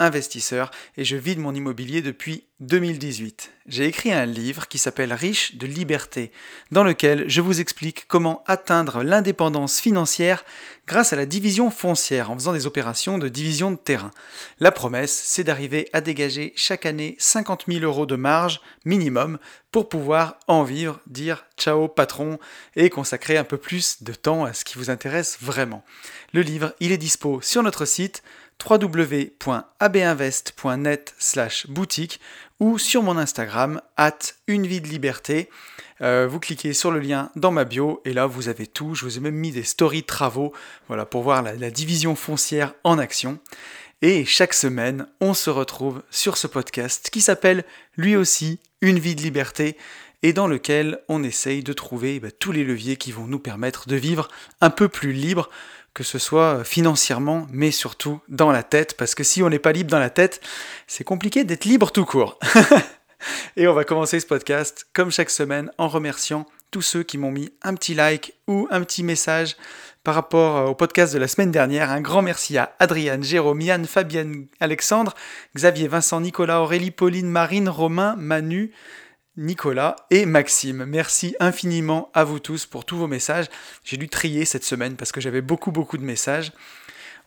investisseur et je vis de mon immobilier depuis 2018. J'ai écrit un livre qui s'appelle Riche de liberté, dans lequel je vous explique comment atteindre l'indépendance financière grâce à la division foncière en faisant des opérations de division de terrain. La promesse, c'est d'arriver à dégager chaque année 50 000 euros de marge minimum pour pouvoir en vivre, dire ciao patron et consacrer un peu plus de temps à ce qui vous intéresse vraiment. Le livre, il est dispo sur notre site www.abinvest.net slash boutique ou sur mon Instagram, at une vie de liberté. Euh, vous cliquez sur le lien dans ma bio et là vous avez tout. Je vous ai même mis des stories travaux voilà, pour voir la, division foncière en action. Et chaque semaine, on se retrouve sur ce podcast qui s'appelle lui aussi Une vie de liberté et dans lequel on essaye de trouver bah, tous les leviers qui vont nous permettre de vivre un peu plus libre que ce soit financièrement, mais surtout dans la tête, parce que si on n'est pas libre dans la tête, c'est compliqué d'être libre tout court. Et on va commencer ce podcast, comme chaque semaine, en remerciant tous ceux qui m'ont mis un petit like ou un petit message par rapport au podcast de la semaine dernière. Un grand merci à Adriane, Jérôme, Yann, Fabienne, Alexandre, Xavier, Vincent, Nicolas, Aurélie, Pauline, Marine, Romain, Manu, Nicolas et Maxime. Merci infiniment à vous tous pour tous vos messages. J'ai dû trier cette semaine parce que j'avais beaucoup beaucoup de messages.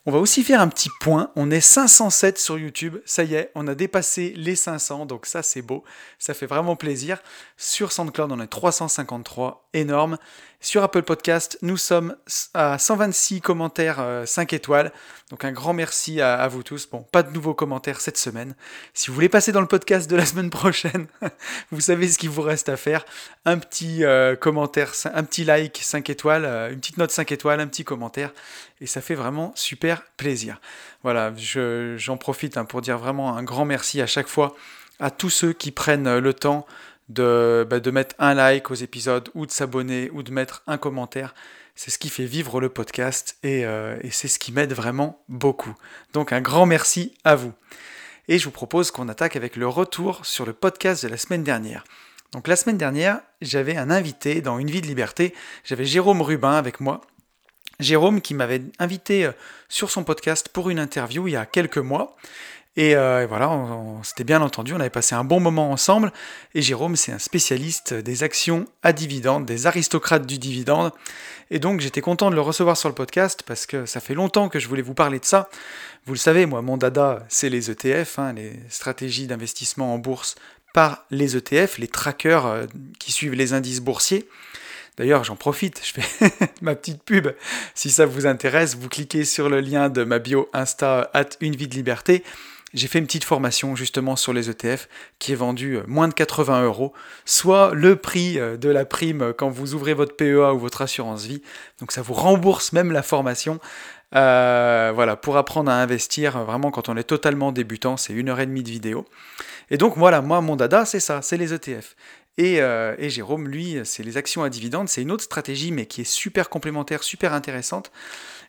On va aussi faire un petit point. On est 507 sur YouTube. Ça y est, on a dépassé les 500. Donc ça, c'est beau. Ça fait vraiment plaisir. Sur SoundCloud, on est 353. Énorme. Sur Apple Podcast, nous sommes à 126 commentaires 5 euh, étoiles. Donc un grand merci à, vous tous. Bon, pas de nouveaux commentaires cette semaine. Si vous voulez passer dans le podcast de la semaine prochaine, vous savez ce qu'il vous reste à faire. Un petit euh, commentaire, un petit like 5 étoiles, euh, une petite note 5 étoiles, un petit commentaire. Et ça fait vraiment super plaisir. Voilà, j'en profite hein, pour dire vraiment un grand merci à chaque fois à tous ceux qui prennent le temps de, bah, de mettre un like aux épisodes ou de s'abonner ou de mettre un commentaire. C'est ce qui fait vivre le podcast euh, et c'est ce qui m'aide vraiment beaucoup. Donc un grand merci à vous. Et je vous propose qu'on attaque avec le retour sur le podcast de la semaine dernière. Donc la semaine dernière, j'avais un invité dans Une vie de liberté. J'avais Jérôme Rubin avec moi. Jérôme qui m'avait invité euh, sur son podcast pour une interview il y a quelques mois. Euh, et, voilà, on, s'était bien entendu, on avait passé un bon moment ensemble. Et Jérôme, c'est un spécialiste des actions à dividendes, des aristocrates du dividende. Et donc j'étais content de le recevoir sur le podcast parce que ça fait longtemps que je voulais vous parler de ça. Vous le savez, moi, mon dada, c'est les ETF, hein, les stratégies d'investissement en bourse par les ETF, les trackers euh, qui suivent les indices boursiers. D'ailleurs, j'en profite, je fais ma petite pub. Si ça vous intéresse, vous cliquez sur le lien de ma bio Insta at une vie de liberté j'ai fait une petite formation justement sur les ETF qui est vendue euh, moins de 80 euros, soit le prix euh, de la prime euh, quand vous ouvrez votre PEA ou votre assurance vie. Donc ça vous rembourse même la formation. voilà, pour apprendre à investir, vraiment quand on est totalement débutant, c'est une heure et demie de vidéo. Et donc voilà, moi mon dada c'est ça, c'est les ETF. Et, et, Jérôme, lui, c'est les actions à dividendes, c'est une autre stratégie mais qui est super complémentaire, super intéressante.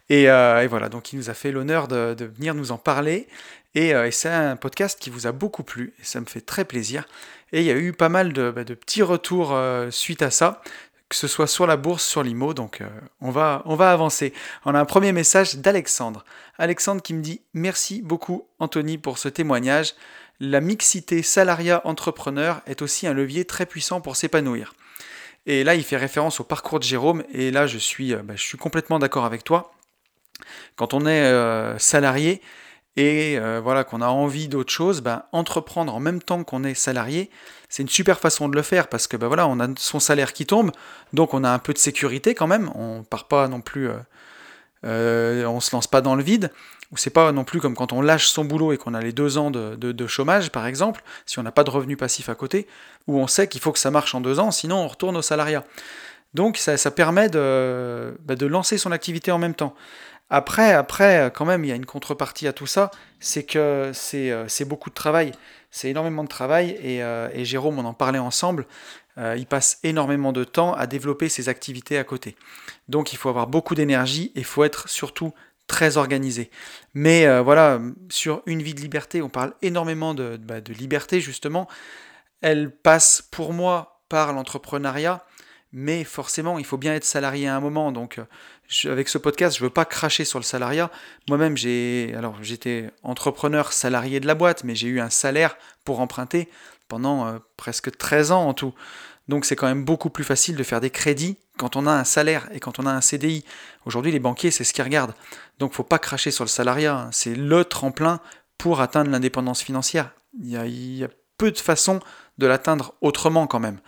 Et, voilà, donc il nous a fait l'honneur de, venir nous en parler. Euh, et, c'est un podcast qui vous a beaucoup plu, et ça me fait très plaisir. Et il y a eu pas mal de, bah, petits retours euh, suite à ça, que ce soit sur la bourse, sur l'IMO, donc euh, on, va, on va avancer. On a un premier message d'Alexandre. Alexandre qui me dit Merci beaucoup Anthony pour ce témoignage. La mixité salariat-entrepreneur est aussi un levier très puissant pour s'épanouir. Et là, il fait référence au parcours de Jérôme, et là, je suis, bah, je suis complètement d'accord avec toi. Quand on est salarié, et euh, voilà qu'on a envie d'autre chose, ben, entreprendre en même temps qu'on est salarié, c'est une super façon de le faire parce que ben, on a son salaire qui tombe, donc on a un peu de sécurité quand même, on part pas non plus, euh, euh, on se lance pas dans le vide, c'est pas non plus comme quand on lâche son boulot et qu'on a les deux ans de, chômage par exemple, si on n'a pas de revenu passif à côté, où on sait qu'il faut que ça marche en deux ans, sinon on retourne au salariat. Donc ça, permet de, ben, de lancer son activité en même temps. Après, après, quand même, il y a une contrepartie à tout ça, c'est que c'est euh, beaucoup de travail, c'est énormément de travail, et, euh, et, Jérôme, on en parlait ensemble, euh, il passe énormément de temps à développer ses activités à côté. Donc il faut avoir beaucoup d'énergie et il faut être surtout très organisé. Mais euh, voilà, sur une vie de liberté, on parle énormément de, bah, de liberté justement. Elle passe pour moi par l'entrepreneuriat, mais forcément, il faut bien être salarié à un moment. Donc, avec ce podcast, je ne veux pas cracher sur le salariat. Moi-même, j'ai, alors j'étais entrepreneur salarié de la boîte, mais j'ai eu un salaire pour emprunter pendant euh, presque 13 ans en tout. Donc c'est quand même beaucoup plus facile de faire des crédits quand on a un salaire et quand on a un CDI. Aujourd'hui, les banquiers, c'est ce qu'ils regardent. Donc faut pas cracher sur le salariat. Hein. C'est le tremplin pour atteindre l'indépendance financière. Il y, a, peu de façons de l'atteindre autrement quand même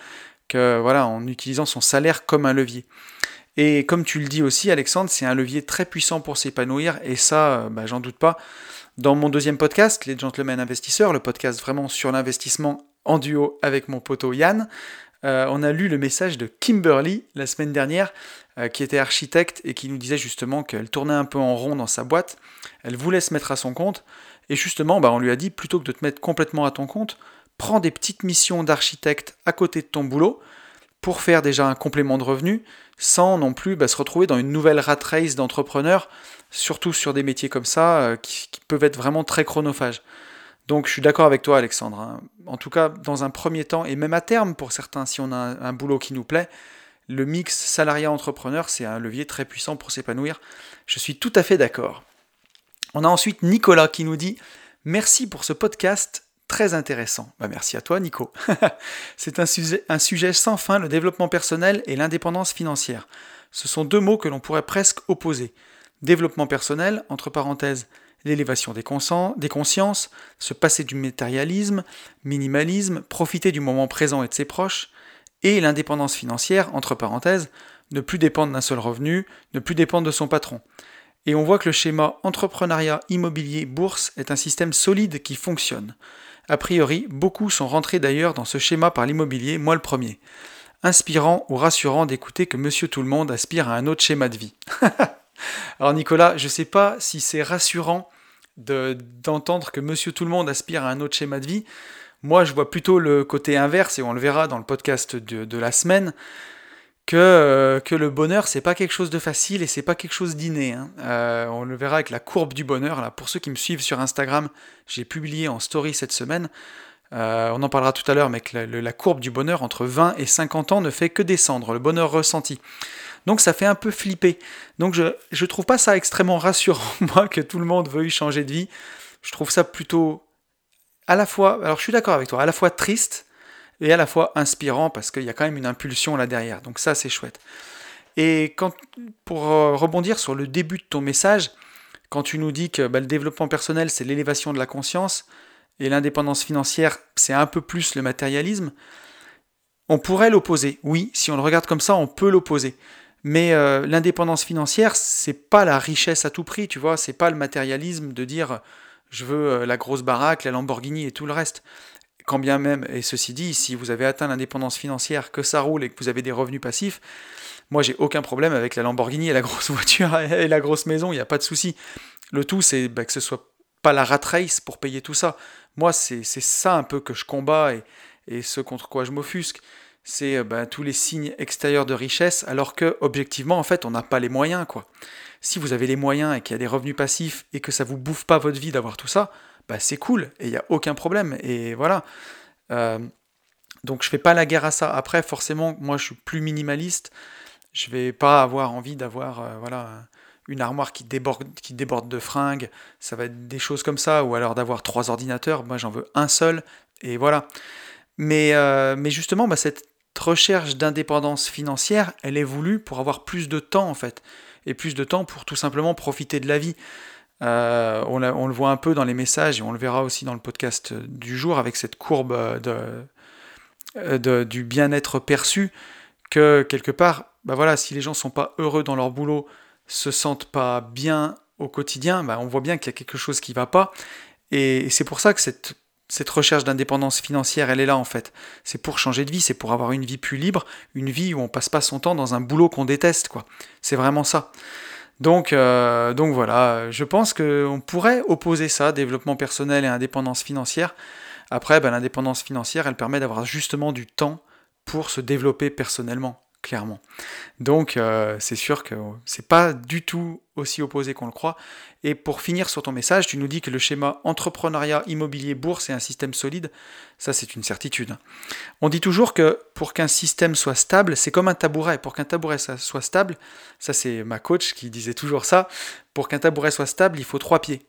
que voilà en utilisant son salaire comme un levier. Et comme tu le dis aussi, Alexandre, c'est un levier très puissant pour s'épanouir, et ça, euh, bah, j'en doute pas. Dans mon deuxième podcast, Les Gentlemen Investisseurs, le podcast vraiment sur l'investissement en duo avec mon poteau Yann, euh, on a lu le message de Kimberly la semaine dernière, euh, qui était architecte et qui nous disait justement qu'elle tournait un peu en rond dans sa boîte, elle voulait se mettre à son compte, et justement, bah, on lui a dit, plutôt que de te mettre complètement à ton compte, prends des petites missions d'architecte à côté de ton boulot, pour faire déjà un complément de revenu, sans non plus bah, se retrouver dans une nouvelle rat race d'entrepreneurs, surtout sur des métiers comme ça, euh, qui, peuvent être vraiment très chronophages. Donc je suis d'accord avec toi Alexandre. Hein. En tout cas, dans un premier temps, et même à terme pour certains, si on a un, boulot qui nous plaît, le mix salariat-entrepreneur, c'est un levier très puissant pour s'épanouir. Je suis tout à fait d'accord. On a ensuite Nicolas qui nous dit Merci pour ce podcast très intéressant. Bah, merci à toi Nico. c'est un sujet, un sujet sans fin, le développement personnel et l'indépendance financière. Ce sont deux mots que l'on pourrait presque opposer. Développement personnel, entre parenthèses, l'élévation des, consciences, se passer du matérialisme, minimalisme, profiter du moment présent et de ses proches, et l'indépendance financière, entre parenthèses, ne plus dépendre d'un seul revenu, ne plus dépendre de son patron. Et on voit que le schéma entrepreneuriat, immobilier, bourse est un système solide qui fonctionne. A priori, beaucoup sont rentrés d'ailleurs dans ce schéma par l'immobilier, moi le premier. Inspirant ou rassurant d'écouter que monsieur tout le monde aspire à un autre schéma de vie. Alors Nicolas, je ne sais pas si c'est rassurant d'entendre que monsieur tout le monde aspire à un autre schéma de vie. Moi, je vois plutôt le côté inverse, et on le verra dans le podcast de, la semaine, que, euh, que le bonheur, c'est pas quelque chose de facile et c'est pas quelque chose d'inné. Hein. Euh, on le verra avec la courbe du bonheur. Là, pour ceux qui me suivent sur Instagram, j'ai publié en story cette semaine. Euh, on en parlera tout à l'heure, mais que la, courbe du bonheur entre 20 et 50 ans ne fait que descendre, le bonheur ressenti. Donc ça fait un peu flipper. Donc je ne trouve pas ça extrêmement rassurant, moi, que tout le monde veuille changer de vie. Je trouve ça plutôt à la fois, alors je suis d'accord avec toi, à la fois triste et à la fois inspirant parce qu'il y a quand même une impulsion là derrière. Donc ça c'est chouette. Et pour euh, rebondir sur le début de ton message, quand tu nous dis que bah, le développement personnel c'est l'élévation de la conscience et l'indépendance financière c'est un peu plus le matérialisme, on pourrait l'opposer. Oui, si on le regarde comme ça, on peut l'opposer. Mais euh, l'indépendance financière, c'est pas la richesse à tout prix, tu vois, c'est pas le matérialisme de dire je veux euh, la grosse baraque, la Lamborghini et tout le reste. Quand bien même, et ceci dit, si vous avez atteint l'indépendance financière, que ça roule et que vous avez des revenus passifs, moi j'ai aucun problème avec la Lamborghini et la grosse voiture et la grosse maison, il n'y a pas de souci. Le tout, c'est bah, que ce soit pas la rat race pour payer tout ça. Moi, c'est ça un peu que je combats et, et ce contre quoi je m'offusque c'est euh, bah, tous les signes extérieurs de richesse, alors que objectivement, en fait, on n'a pas les moyens, quoi. Si vous avez les moyens et qu'il y a des revenus passifs et que ça vous bouffe pas votre vie d'avoir tout ça, bah c'est cool et il n'y a aucun problème. Et voilà. Euh, donc je fais pas la guerre à ça. Après, forcément, moi je suis plus minimaliste. Je vais pas avoir envie d'avoir euh, voilà une armoire qui déborde, qui déborde de fringues. Ça va être des choses comme ça, ou alors d'avoir trois ordinateurs. Moi j'en veux un seul et voilà. Mais, mais justement, bah, cette recherche d'indépendance financière, elle est voulue pour avoir plus de temps en fait, et plus de temps pour tout simplement profiter de la vie. Euh, on, le voit un peu dans les messages et on le verra aussi dans le podcast du jour avec cette courbe de, du bien-être perçu que quelque part, bah voilà, si les gens sont pas heureux dans leur boulot, se sentent pas bien au quotidien, bah on voit bien qu'il y a quelque chose qui va pas. Et c'est pour ça que cette cette recherche d'indépendance financière, elle est là en fait. C'est pour changer de vie, c'est pour avoir une vie plus libre, une vie où on passe pas son temps dans un boulot qu'on déteste, quoi. C'est vraiment ça. Donc, euh, donc voilà, je pense qu'on pourrait opposer ça, développement personnel et indépendance financière. Après, ben, l'indépendance financière, elle permet d'avoir justement du temps pour se développer personnellement, clairement. Donc euh, c'est sûr que c'est pas du tout aussi opposé qu'on le croit. Et pour finir sur ton message, tu nous dis que le schéma entrepreneuriat, immobilier, bourse est un système solide. Ça, c'est une certitude. On dit toujours que pour qu'un système soit stable, c'est comme un tabouret. Pour qu'un tabouret soit stable, ça c'est ma coach qui disait toujours ça, pour qu'un tabouret soit stable, il faut trois pieds.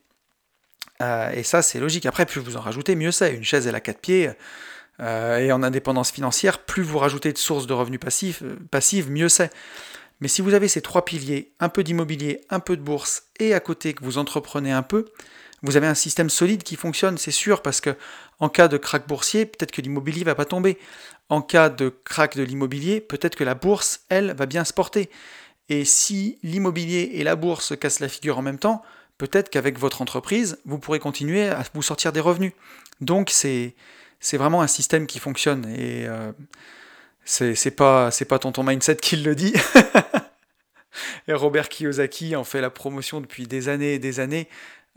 Euh, et ça, c'est logique. Après, plus vous en rajoutez, mieux c'est. Une chaise, elle a quatre pieds. Euh, et en indépendance financière, plus vous rajoutez de sources de revenus passifs, euh, passives, mieux c'est. Mais si vous avez ces trois piliers, un peu d'immobilier, un peu de bourse, et à côté que vous entreprenez un peu, vous avez un système solide qui fonctionne, c'est sûr, parce que en cas de crack boursier, peut-être que l'immobilier va pas tomber. En cas de crack de l'immobilier, peut-être que la bourse, elle, va bien se porter. Et si l'immobilier et la bourse se cassent la figure en même temps, peut-être qu'avec votre entreprise, vous pourrez continuer à vous sortir des revenus. Donc c'est c'est vraiment un système qui fonctionne et euh, c'est pas c'est pas tonton mindset qui le dit. et Robert Kiyosaki en fait la promotion depuis des années et des années.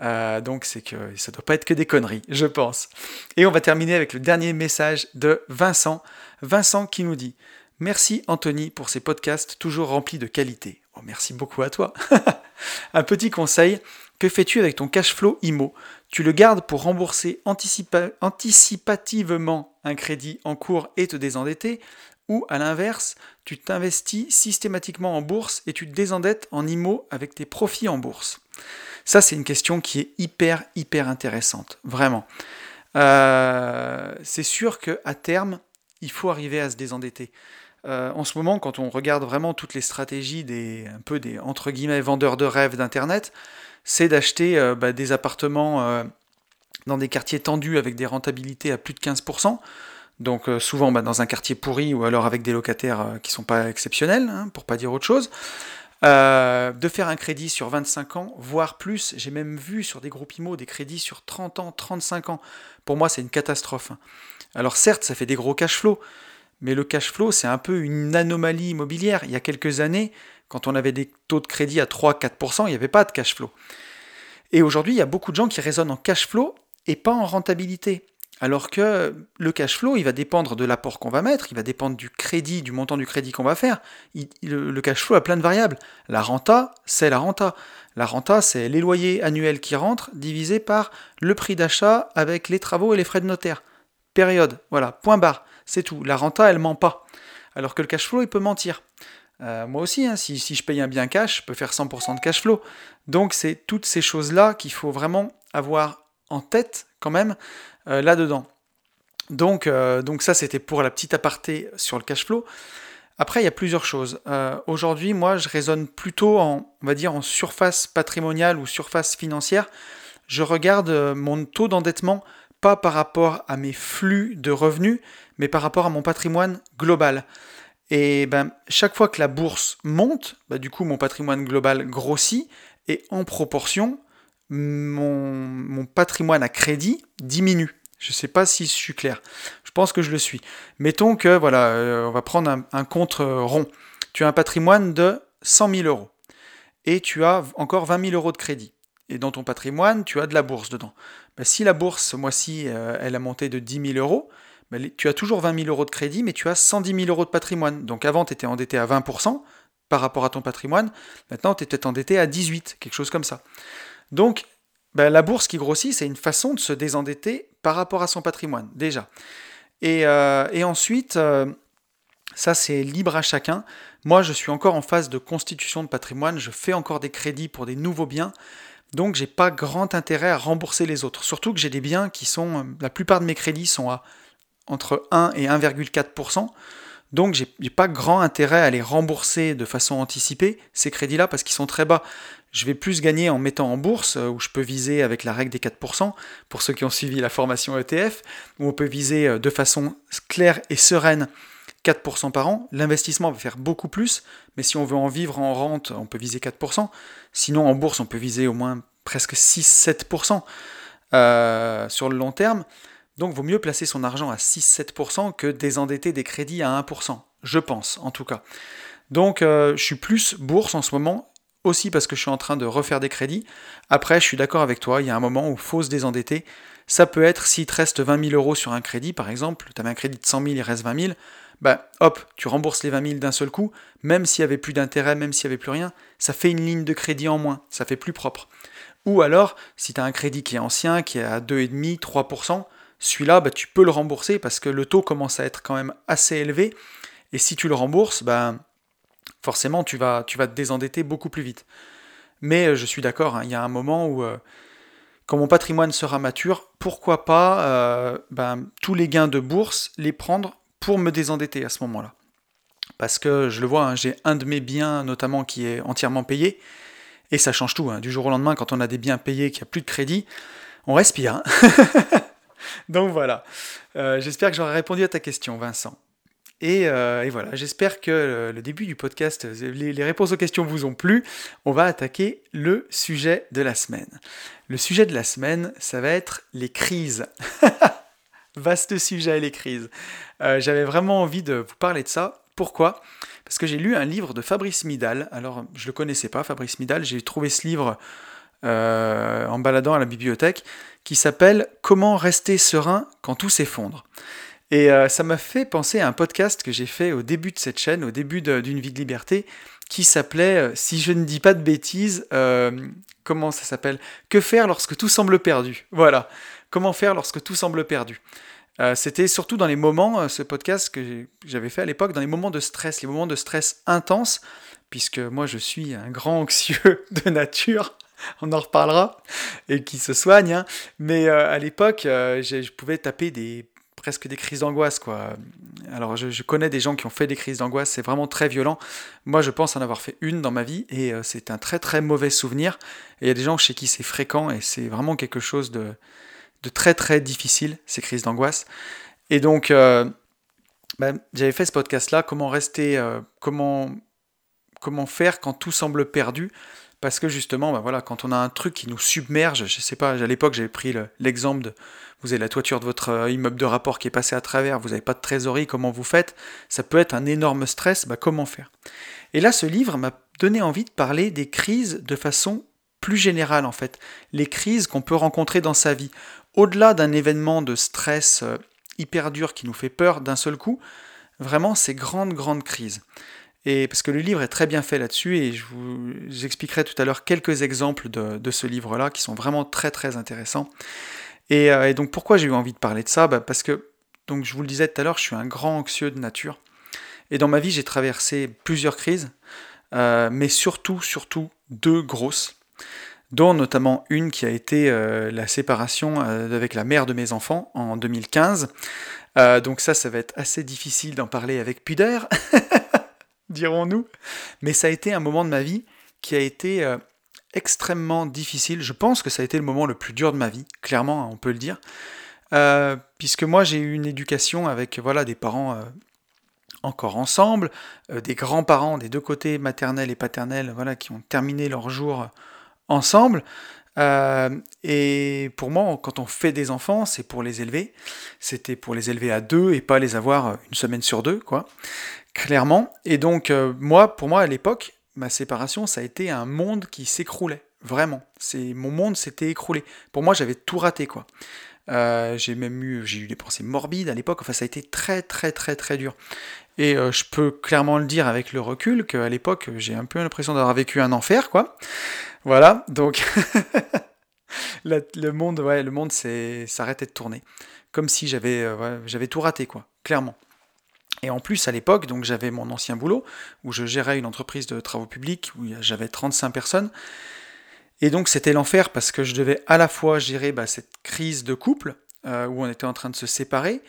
Euh, donc c'est que ça doit pas être que des conneries, je pense. Et on va terminer avec le dernier message de Vincent. Vincent qui nous dit Merci Anthony pour ces podcasts toujours remplis de qualité. Oh, merci beaucoup à toi. un petit conseil, que fais-tu avec ton cash flow IMO Tu le gardes pour rembourser anticipativement un crédit en cours et te désendetter? Ou à l'inverse, tu t'investis systématiquement en bourse et tu te désendettes en IMO avec tes profits en bourse Ça, c'est une question qui est hyper, hyper intéressante, vraiment. Euh, c'est sûr qu'à terme, il faut arriver à se désendetter. Euh, en ce moment, quand on regarde vraiment toutes les stratégies des un peu des entre guillemets vendeurs de rêves d'internet, c'est d'acheter euh, bah, des appartements dans des quartiers tendus avec des rentabilités à plus de 15%. Donc souvent bah, dans un quartier pourri ou alors avec des locataires qui sont pas exceptionnels, hein, pour pas dire autre chose. de faire un crédit sur 25 ans, voire plus. J'ai même vu sur des groupes IMO des crédits sur 30 ans, 35 ans. Pour moi, c'est une catastrophe. Hein. Alors certes, ça fait des gros cash flows, mais le cash flow, c'est un peu une anomalie immobilière. Il y a quelques années, quand on avait des taux de crédit à 3-4%, il n'y avait pas de cash flow. Et aujourd'hui, il y a beaucoup de gens qui raisonnent en cash flow et pas en rentabilité. Alors que le cash flow, il va dépendre de l'apport qu'on va mettre, il va dépendre du crédit, du montant du crédit qu'on va faire. le, cash flow a plein de variables. La renta, c'est la renta. La renta, c'est les loyers annuels qui rentrent divisé par le prix d'achat avec les travaux et les frais de notaire. Période. Voilà, point barre. C'est tout. La renta, elle ment pas. Alors que le cash flow, il peut mentir. Euh, moi aussi, hein, si, je paye un bien cash, je peux faire 100% de cash flow. Donc c'est toutes ces choses-là qu'il faut vraiment avoir en tête quand même euh, là-dedans. Donc, euh, donc ça, c'était pour la petite aparté sur le cash flow. Après, il y a plusieurs choses. Aujourd'hui, moi, je raisonne plutôt en, va dire, en surface patrimoniale ou surface financière. Je regarde mon taux d'endettement pas par rapport à mes flux de revenus, mais par rapport à mon patrimoine global. Et ben, chaque fois que la bourse monte, ben, du coup mon patrimoine global grossit, et en proportion, mon, patrimoine à crédit diminue. Je ne sais pas si je suis clair. Je pense que je le suis. Mettons que, voilà, euh, on va prendre un, compte rond. Tu as un patrimoine de 100 000 euros. Et tu as encore 20 000 euros de crédit. Et dans ton patrimoine, tu as de la bourse dedans. Ben, si la bourse, ce mois-ci, euh, elle a monté de 10 000 euros, ben, tu as toujours 20 000 euros de crédit, mais tu as 110 000 euros de patrimoine. Donc avant, tu étais endetté à 20% par rapport à ton patrimoine. Maintenant, tu es peut-être endetté à 18, quelque chose comme ça. Donc, ben, la bourse qui grossit, c'est une façon de se désendetter par rapport à son patrimoine, déjà. Et, euh, ensuite, euh, ça c'est libre à chacun. Moi, je suis encore en phase de constitution de patrimoine, je fais encore des crédits pour des nouveaux biens. Donc j'ai pas grand intérêt à rembourser les autres. Surtout que j'ai des biens qui sont. La plupart de mes crédits sont à entre 1 et 1,4%. Donc j'ai pas grand intérêt à les rembourser de façon anticipée, ces crédits-là, parce qu'ils sont très bas. Je vais plus gagner en mettant en bourse, euh, où je peux viser avec la règle des 4%, pour ceux qui ont suivi la formation ETF, où on peut viser euh, de façon claire et sereine 4% par an. L'investissement va faire beaucoup plus, mais si on veut en vivre en rente, on peut viser 4%. Sinon, en bourse, on peut viser au moins presque 6-7% euh, sur le long terme. Donc, vaut mieux placer son argent à 6-7% que désendetter des crédits à 1%, je pense en tout cas. Donc, je suis plus bourse en ce moment, aussi parce que je suis en train de refaire des crédits. Après, je suis d'accord avec toi, il y a un moment où il faut se désendetter. Ça peut être, s'il te reste 20 000 euros sur un crédit, par exemple, tu avais un crédit de 100 000, il reste 20 000, bah hop, tu rembourses les 20 000 d'un seul coup, même s'il n'y avait plus d'intérêt, même s'il n'y avait plus rien, ça fait une ligne de crédit en moins, ça fait plus propre. Ou alors, si tu as un crédit qui est ancien, qui est à 2,5, 3%, celui-là, bah, tu peux le rembourser parce que le taux commence à être quand même assez élevé. Et si tu le rembourses, bah, forcément, tu vas, te désendetter beaucoup plus vite. Mais euh, je suis d'accord, hein, il y a un moment où, euh, quand mon patrimoine sera mature, pourquoi pas euh, ben, tous les gains de bourse les prendre pour me désendetter à ce moment-là. Parce que je le vois, hein, j'ai un de mes biens notamment qui est entièrement payé, et ça change tout. Hein. Du jour au lendemain, quand on a des biens payés, qu'il n'y a plus de crédit, on respire. Donc voilà. J'espère que j'aurai répondu à ta question, Vincent. Euh, et, voilà, j'espère que le début du podcast, les, réponses aux questions vous ont plu. On va attaquer le sujet de la semaine. Le sujet de la semaine, ça va être les crises. Vaste sujet, les crises. Euh, j'avais vraiment envie de vous parler de ça. Pourquoi? Parce que j'ai lu un livre de Fabrice Midal. Alors, je ne le connaissais pas, Fabrice Midal. J'ai trouvé ce livre euh, en baladant à la bibliothèque qui s'appelle Comment rester serein quand tout s'effondre. Et euh, ça m'a fait penser à un podcast que j'ai fait au début de cette chaîne, au début d'une vie de liberté, qui s'appelait, euh, si je ne dis pas de bêtises, euh, comment ça s'appelle? Que faire lorsque tout semble perdu? Voilà. Comment faire lorsque tout semble perdu? C'était surtout dans les moments, ce podcast que j'avais fait à l'époque, dans les moments de stress, les moments de stress intenses, puisque moi je suis un grand anxieux de nature on en reparlera, et qui se soigne. Hein. Mais à l'époque, je pouvais taper des presque des crises d'angoisse, quoi. Alors, je, connais des gens qui ont fait des crises d'angoisse, c'est vraiment très violent. Moi, je pense en avoir fait une dans ma vie, et euh, c'est un très très mauvais souvenir. Et il y a des gens chez qui c'est fréquent, et c'est vraiment quelque chose de, très très difficile, ces crises d'angoisse. Et donc, euh, ben, j'avais fait ce podcast-là, comment rester, euh, comment, comment faire quand tout semble perdu parce que justement, ben voilà, quand on a un truc qui nous submerge, je sais pas, à l'époque j'avais pris l'exemple de vous avez la toiture de votre euh, immeuble de rapport qui est passé à travers, vous n'avez pas de trésorerie, comment vous faites Ça peut être un énorme stress, bah comment faire? Et là, ce livre m'a donné envie de parler des crises de façon plus générale en fait, les crises qu'on peut rencontrer dans sa vie. Au-delà d'un événement de stress euh, hyper dur qui nous fait peur d'un seul coup, vraiment ces grandes, grandes crises. Et parce que le livre est très bien fait là-dessus, et je vous expliquerai tout à l'heure quelques exemples de, de ce livre-là qui sont vraiment très très intéressants. Euh, et, donc pourquoi j'ai eu envie de parler de ça? Bah, Parce que, donc je vous le disais tout à l'heure, je suis un grand anxieux de nature. Et dans ma vie, j'ai traversé plusieurs crises, euh, mais surtout, surtout deux grosses, dont notamment une qui a été euh, la séparation avec la mère de mes enfants en 2015. donc ça, ça va être assez difficile d'en parler avec pudeur, dirons-nous. Mais ça a été un moment de ma vie qui a été extrêmement difficile. Je pense que ça a été le moment le plus dur de ma vie, clairement, hein, on peut le dire. Euh, puisque moi j'ai eu une éducation avec voilà des parents euh, encore ensemble, euh, des grands-parents des deux côtés maternels et paternels voilà qui ont terminé leur jour ensemble. et pour moi, quand on fait des enfants, c'est pour les élever. C'était pour les élever à deux et pas les avoir une semaine sur deux, quoi. Clairement. Et donc moi, pour moi à l'époque, ma séparation, ça a été un monde qui s'écroulait. Vraiment. C'est Mon monde s'était écroulé. Pour moi, j'avais tout raté, quoi. Euh, j'ai même eu, j'ai eu des pensées morbides à l'époque. Enfin, ça a été très, très, très, très dur. Et euh, je peux clairement le dire avec le recul qu'à l'époque, j'ai un peu l'impression d'avoir vécu un enfer, quoi. Voilà. Donc, le monde, ouais, le monde s'arrêtait de tourner. Comme si j'avais, euh, j'avais tout raté, quoi. Clairement. Et en plus, à l'époque, donc j'avais mon ancien boulot, où je gérais une entreprise de travaux publics, où j'avais 35 personnes. Et donc c'était l'enfer parce que je devais à la fois gérer bah, cette crise de couple, euh, où on était en train de se séparer,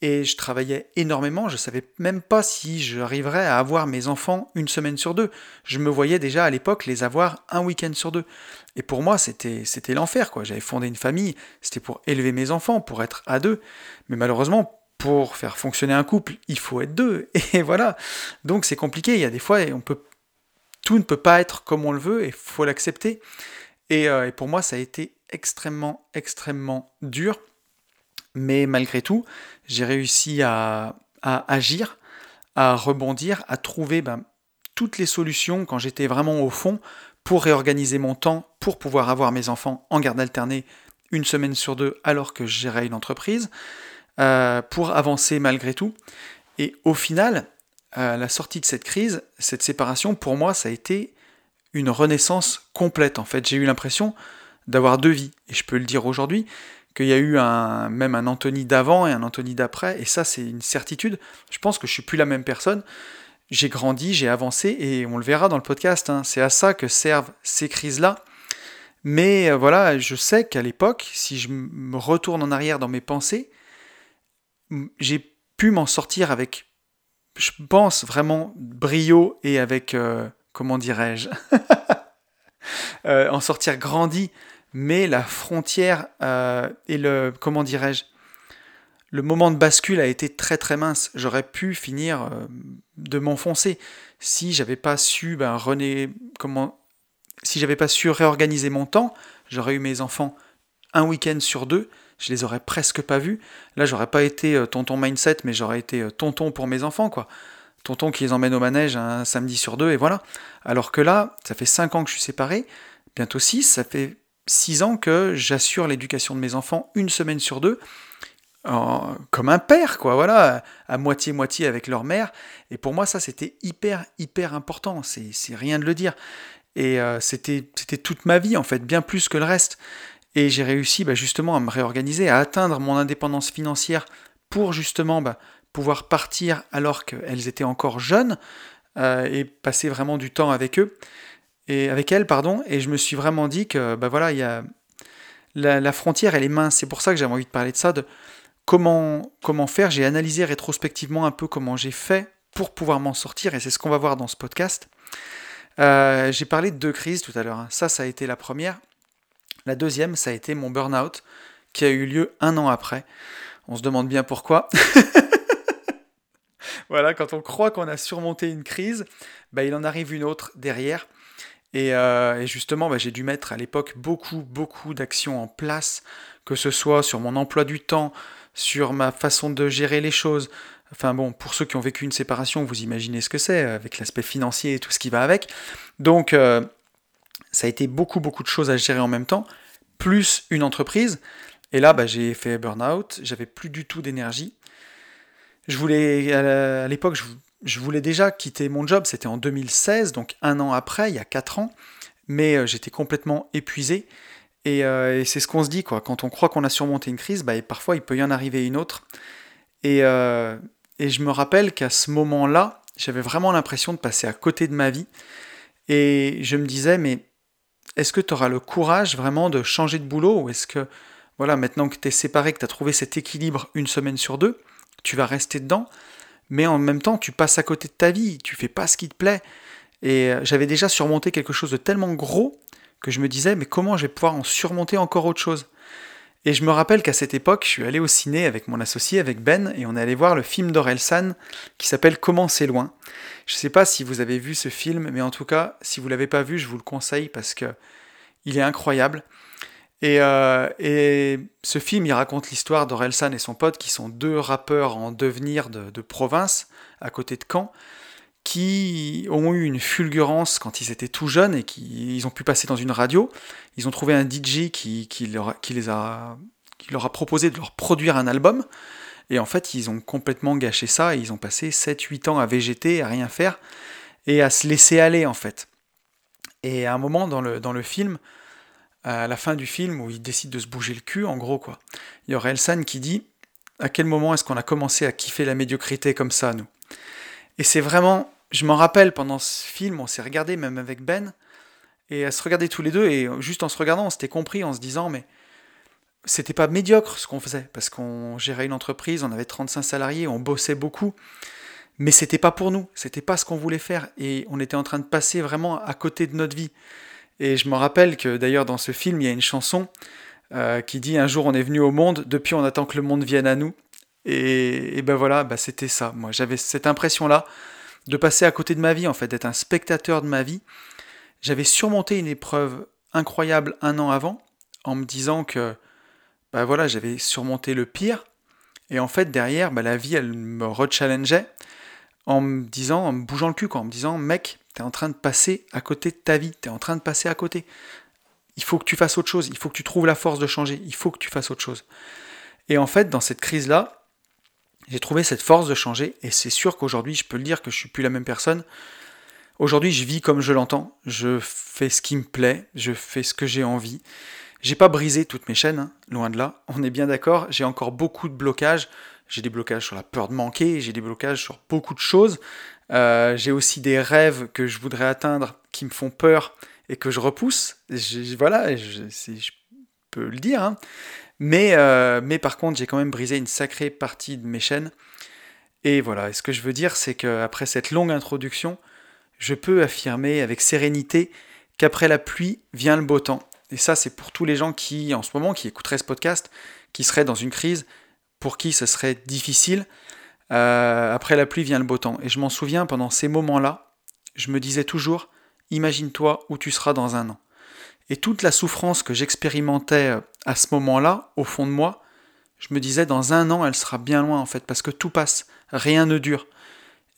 et je travaillais énormément, je savais même pas si j'arriverais à avoir mes enfants une semaine sur deux. Je me voyais déjà à l'époque les avoir un week-end sur deux. Et pour moi, c'était, l'enfer. J'avais fondé une famille, c'était pour élever mes enfants, pour être à deux. Mais malheureusement, pour faire fonctionner un couple, il faut être deux. Et voilà. Donc c'est compliqué. Il y a des fois, on peut, tout ne peut pas être comme on le veut et faut l'accepter. Euh, et, pour moi, ça a été extrêmement, extrêmement dur. Mais malgré tout, j'ai réussi à, agir, à rebondir, à trouver ben, toutes les solutions quand j'étais vraiment au fond pour réorganiser mon temps, pour pouvoir avoir mes enfants en garde alternée une semaine sur deux alors que je gérais une entreprise. Euh, pour avancer malgré tout. Et au final, à la sortie de cette crise, cette séparation, pour moi, ça a été une renaissance complète. En fait, j'ai eu l'impression d'avoir deux vies. Et je peux le dire aujourd'hui, qu'il y a eu même un Anthony d'avant et un Anthony d'après. Et ça, c'est une certitude. Je pense que je suis plus la même personne. J'ai grandi, j'ai avancé, et on le verra dans le podcast. Hein. C'est à ça que servent ces crises-là. Mais euh, voilà, je sais qu'à l'époque, si je me retourne en arrière dans mes pensées, j'ai pu m'en sortir avec, je pense vraiment, brio et avec, euh, comment dirais-je, euh, en sortir grandi. Mais la frontière et le, comment dirais-je, le moment de bascule a été très très mince. J'aurais pu finir de m'enfoncer si j'avais pas su ben, René, comment si j'avais pas su réorganiser mon temps, j'aurais eu mes enfants un week-end sur deux, je les aurais presque pas vus. Là, j'aurais pas été euh, tonton mindset, mais j'aurais été euh, tonton pour mes enfants, quoi. Tonton qui les emmène au manège un samedi sur deux, et voilà. Alors que là, ça fait cinq ans que je suis séparé, bientôt six, ça fait six ans que j'assure l'éducation de mes enfants une semaine sur deux, comme un père, quoi, voilà, à moitié-moitié avec leur mère. Et pour moi, ça, c'était hyper, hyper important, c'est rien de le dire. Et euh, c'était toute ma vie, en fait, bien plus que le reste. Et j'ai réussi bah, justement à me réorganiser, à atteindre mon indépendance financière pour justement bah, pouvoir partir alors qu'elles étaient encore jeunes euh, et passer vraiment du temps avec eux et avec elles pardon et je me suis vraiment dit que bah voilà la, frontière elle est mince c'est pour ça que j'avais envie de parler de ça de comment comment faire j'ai analysé rétrospectivement un peu comment j'ai fait pour pouvoir m'en sortir et c'est ce qu'on va voir dans ce podcast euh, j'ai parlé de deux crises tout à l'heure. Hein. Ça, ça a été la première. La deuxième, ça a été mon burn-out qui a eu lieu un an après. On se demande bien pourquoi. voilà, quand on croit qu'on a surmonté une crise, bah, il en arrive une autre derrière. Et, euh, justement, bah, j'ai dû mettre à l'époque beaucoup, beaucoup d'actions en place, que ce soit sur mon emploi du temps, sur ma façon de gérer les choses, Enfin bon, pour ceux qui ont vécu une séparation, vous imaginez ce que c'est, avec l'aspect financier et tout ce qui va avec. Donc, euh, ça a été beaucoup, beaucoup de choses à gérer en même temps, plus une entreprise. Et là, bah, j'ai fait burn-out, j'avais plus du tout d'énergie. Je voulais, à l'époque, je, voulais déjà quitter mon job, c'était en 2016, donc un an après, il y a quatre ans, mais euh, j'étais complètement épuisé. Euh, et, c'est ce qu'on se dit, quoi. Quand on croit qu'on a surmonté une crise, bah, parfois il peut y en arriver une autre. Et, et je me rappelle qu'à ce moment-là, j'avais vraiment l'impression de passer à côté de ma vie. Et je me disais, mais est-ce que tu auras le courage vraiment de changer de boulot Ou est-ce que, voilà, maintenant que tu es séparé, que tu as trouvé cet équilibre une semaine sur deux, tu vas rester dedans mais en même temps, tu passes à côté de ta vie, tu fais pas ce qui te plaît. Et euh, j'avais déjà surmonté quelque chose de tellement gros que je me disais, mais comment je vais pouvoir en surmonter encore autre chose? Et je me rappelle qu'à cette époque, je suis allé au ciné avec mon associé, avec Ben, et on est allé voir le film d'Orelsan qui s'appelle Comment c'est loin. Je ne sais pas si vous avez vu ce film, mais en tout cas, si vous ne l'avez pas vu, je vous le conseille parce que il est incroyable. Et, euh, et ce film, il raconte l'histoire d'Orelsan et son pote, qui sont deux rappeurs en devenir de, province, à côté de Caen, qui ont eu une fulgurance quand ils étaient tout jeunes et qui ils ont pu passer dans une radio. Ils ont trouvé un DJ qui leur a proposé de leur produire un album. Et en fait, ils ont complètement gâché ça ils ont passé 7-8 ans à végéter, à rien faire et à se laisser aller en fait. Et à un moment dans le, dans le film, à la fin du film où ils décident de se bouger le cul, en gros quoi, il y aura Elsan qui dit à quel moment est-ce qu'on a commencé à kiffer la médiocrité comme ça, nous? Et c'est vraiment je m'en rappelle pendant ce film, on s'est regardé même avec Ben, et à se regarder tous les deux, et juste en se regardant, on s'était compris en se disant, mais c'était pas médiocre ce qu'on faisait, parce qu'on gérait une entreprise, on avait 35 salariés, on bossait beaucoup, mais c'était pas pour nous, c'était pas ce qu'on voulait faire, et on était en train de passer vraiment à côté de notre vie. Et je me rappelle que d'ailleurs dans ce film, il y a une chanson euh, qui dit Un jour on est venu au monde, depuis on attend que le monde vienne à nous. Et, ben voilà, bah c'était ça. Moi j'avais cette impression-là de passer à côté de ma vie, en fait, d'être un spectateur de ma vie. J'avais surmonté une épreuve incroyable un an avant, en me disant que bah voilà, j'avais surmonté le pire. Et en fait, derrière, bah, la vie, elle me rechallengeait en me disant, en me bougeant le cul, quoi, en me disant, mec, t'es en train de passer à côté de ta vie, t'es en train de passer à côté. Il faut que tu fasses autre chose, il faut que tu trouves la force de changer, il faut que tu fasses autre chose. Et en fait, dans cette crise-là, J'ai trouvé cette force de changer et c'est sûr qu'aujourd'hui, je peux le dire que je suis plus la même personne. Aujourd'hui, je vis comme je l'entends, je fais ce qui me plaît, je fais ce que j'ai envie. J'ai pas brisé toutes mes chaînes, hein, loin de là. On est bien d'accord, j'ai encore beaucoup de blocages. J'ai des blocages sur la peur de manquer, j'ai des blocages sur beaucoup de choses. Euh, j'ai aussi des rêves que je voudrais atteindre qui me font peur et que je repousse. voilà, je, peux le dire. Hein. Mais, euh, mais par contre, j'ai quand même brisé une sacrée partie de mes chaînes. Et voilà, ce que je veux dire, c'est qu'après cette longue introduction, je peux affirmer avec sérénité qu'après la pluie vient le beau temps. Et ça, c'est pour tous les gens qui, en ce moment, qui écouteraient ce podcast, qui seraient dans une crise, pour qui ce serait difficile. Euh, après la pluie vient le beau temps. Et je m'en souviens, pendant ces moments-là, je me disais toujours, imagine-toi où tu seras dans un an. Et toute la souffrance que j'expérimentais euh, à ce moment-là, au fond de moi, je me disais, dans un an, elle sera bien loin en fait, parce que tout passe, rien ne dure.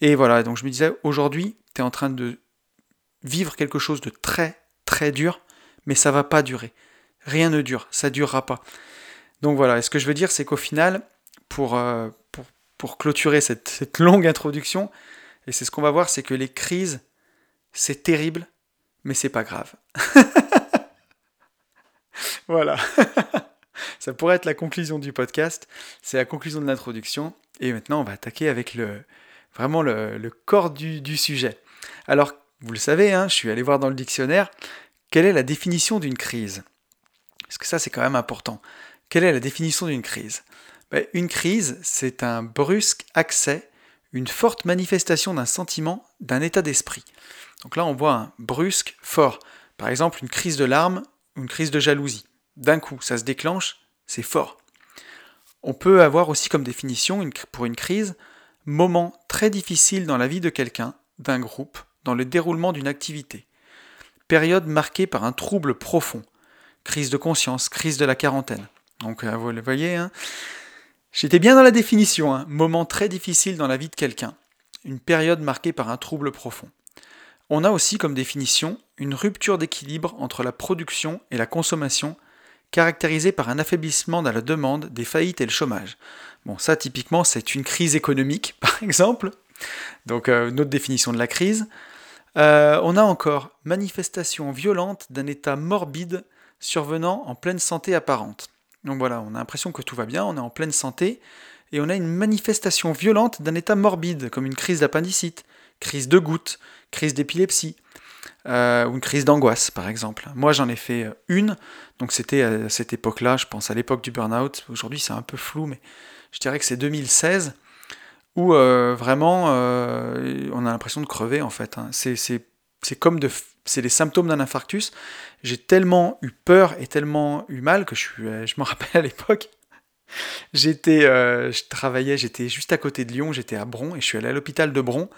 Et voilà, donc je me disais, aujourd'hui, tu es en train de vivre quelque chose de très, très dur, mais ça va pas durer. Rien ne dure, ça durera pas. Donc voilà, et ce que je veux dire, c'est qu'au final, pour, euh, pour, clôturer cette, cette longue introduction, et c'est ce qu'on va voir, c'est que les crises, c'est terrible, mais c'est pas grave. voilà. Ça pourrait être la conclusion du podcast. C'est la conclusion de l'introduction. Et maintenant, on va attaquer avec le, vraiment le, corps du, sujet. Alors, vous le savez, hein, je suis allé voir dans le dictionnaire quelle est la définition d'une crise? Parce que ça, c'est quand même important. Quelle est la définition d'une crise? Ben, Une crise, c'est un brusque accès, une forte manifestation d'un sentiment, d'un état d'esprit. Donc là, on voit un brusque fort. Par exemple, une crise de larmes une crise de jalousie. D'un coup, ça se déclenche, c'est fort. On peut avoir aussi comme définition pour une crise moment très difficile dans la vie de quelqu'un, d'un groupe, dans le déroulement d'une activité. Période marquée par un trouble profond. Crise de conscience, crise de la quarantaine. Donc euh, vous le voyez, hein. j'étais bien dans la définition. Hein. Moment très difficile dans la vie de quelqu'un. Une période marquée par un trouble profond. On a aussi comme définition une rupture d'équilibre entre la production et la consommation, caractérisée par un affaiblissement dans la demande, des faillites et le chômage. Bon, ça typiquement, c'est une crise économique, par exemple. Donc, euh, une autre définition de la crise. Euh, on a encore manifestation violente d'un état morbide survenant en pleine santé apparente. Donc voilà, on a l'impression que tout va bien, on est en pleine santé, et on a une manifestation violente d'un état morbide, comme une crise d'appendicite, crise de goutte, crise d'épilepsie, euh, ou une crise d'angoisse, par exemple. Moi, j'en ai fait une, donc c'était à cette époque-là, je pense à l'époque du burn-out. Aujourd'hui, c'est un peu flou, mais je dirais que c'est 2016, où euh, vraiment euh, on a l'impression de crever en fait. Hein. C'est comme de, c'est les symptômes d'un infarctus. J'ai tellement eu peur et tellement eu mal que je, suis, euh, je me rappelle à l'époque, j'étais, je travaillais, j'étais juste à côté de Lyon, j'étais à Bron et je suis allé à l'hôpital de Bron.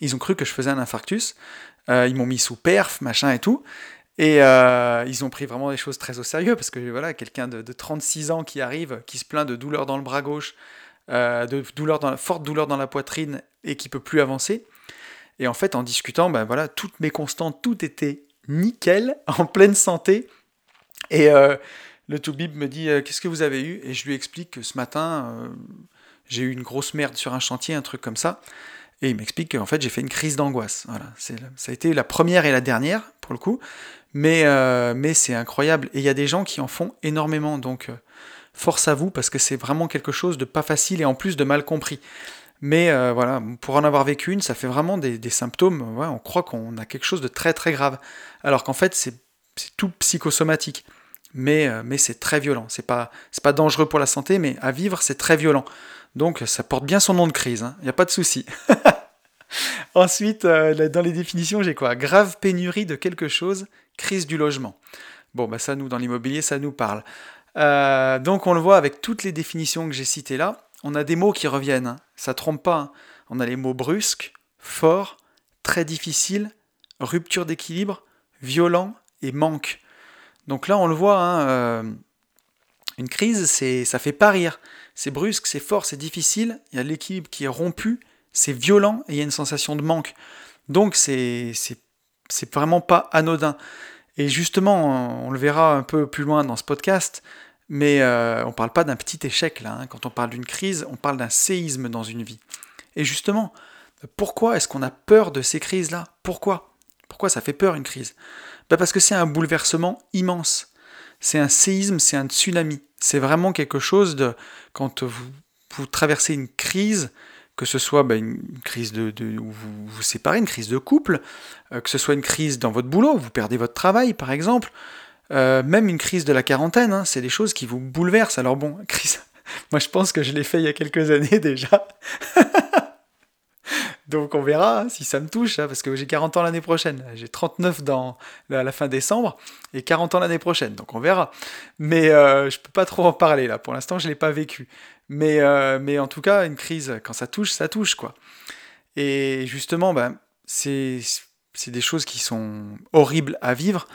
Ils ont cru que je faisais un infarctus. ils m'ont mis sous perf, machin et tout. Et ils ont pris vraiment des choses très au sérieux parce que voilà, quelqu'un de, 36 ans qui arrive, qui se plaint de douleur dans le bras gauche, euh, de douleur dans forte douleur dans la poitrine et qui peut plus avancer. Et en fait, en discutant, ben voilà, toutes mes constantes, tout était nickel, en pleine santé. Et euh, le Toubib me dit Qu'est-ce que vous avez eu? Et je lui explique que ce matin, j'ai eu une grosse merde sur un chantier, un truc comme ça. Et il m'explique qu'en fait, j'ai fait une crise d'angoisse. Voilà, ça a été la première et la dernière, pour le coup. Mais, euh, mais c'est incroyable. Et il y a des gens qui en font énormément. Donc, euh, force à vous, parce que c'est vraiment quelque chose de pas facile et en plus de mal compris. Mais euh, voilà, pour en avoir vécu une, ça fait vraiment des, symptômes. On croit qu'on a quelque chose de très très grave. Alors qu'en fait, c'est tout psychosomatique. Mais, mais c'est très violent. C'est pas, pas dangereux pour la santé, mais à vivre, c'est très violent. Donc ça porte bien son nom de crise, il hein. n'y a pas de souci. Ensuite, euh, dans les définitions, j'ai quoi? Grave pénurie de quelque chose, crise du logement. Bon, bah ça, nous, dans l'immobilier, ça nous parle. Euh, donc on le voit avec toutes les définitions que j'ai citées là, on a des mots qui reviennent, hein. ça trompe pas. Hein. On a les mots brusques, fort, très difficile, rupture d'équilibre, violent et manque. Donc là, on le voit, euh, une crise, c'est, ça fait pas rire. C'est brusque, c'est fort, c'est difficile, il y a l'équilibre qui est rompu, c'est violent et il y a une sensation de manque. Donc c'est, vraiment pas anodin. Et justement, on le verra un peu plus loin dans ce podcast, Mais euh, on ne parle pas d'un petit échec là. Hein. Quand on parle d'une crise, on parle d'un séisme dans une vie. Et justement, pourquoi est-ce qu'on a peur de ces crises-là? Pourquoi? Pourquoi ça fait peur une crise? Ben Parce que c'est un bouleversement immense. C'est un séisme, c'est un tsunami. C'est vraiment quelque chose de... Quand vous, traversez une crise, que ce soit ben, une crise de, où vous vous séparez, une crise de couple, euh, que ce soit une crise dans votre boulot, vous perdez votre travail par exemple, euh, même une crise de la quarantaine, hein, c'est des choses qui vous bouleversent. Alors bon, crise, moi je pense que je l'ai fait il y a quelques années déjà. Donc on verra hein, si ça me touche, hein, parce que j'ai 40 ans l'année prochaine. J'ai 39 dans, à la fin décembre et 40 ans l'année prochaine, donc on verra. Mais euh, je peux pas trop en parler là, pour l'instant je ne l'ai pas vécu. Mais, euh, mais en tout cas, une crise, quand ça touche, ça touche quoi. Et justement, ben, c'est des choses qui sont horribles à vivre.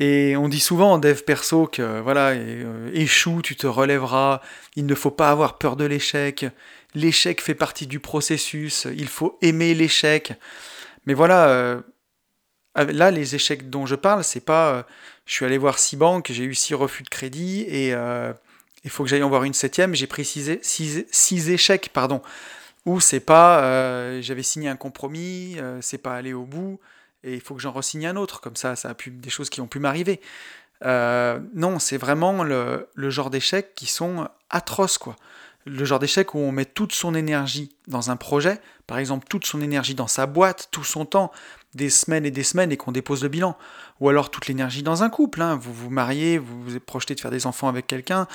Et on dit souvent en dev perso que voilà, euh, échoue, tu te relèveras, il ne faut pas avoir peur de l'échec, l'échec fait partie du processus, il faut aimer l'échec. Mais voilà, euh, là, les échecs dont je parle, c'est pas euh, je suis allé voir six banques, j'ai eu six refus de crédit et il faut que j'aille en voir une septième, j'ai pris six, échecs, pardon. Ou c'est pas j'avais signé un compromis, c'est pas allé au bout et il faut que j'en re-signe un autre, comme ça, ça a pu des choses qui ont pu m'arriver. Euh, non, c'est vraiment le, genre d'échecs qui sont atroces, quoi. Le genre d'échec où on met toute son énergie dans un projet, par exemple toute son énergie dans sa boîte, tout son temps, des semaines et des semaines et qu'on dépose le bilan. Ou alors toute l'énergie dans un couple, hein. vous vous mariez, vous vous projeté de faire des enfants avec quelqu'un,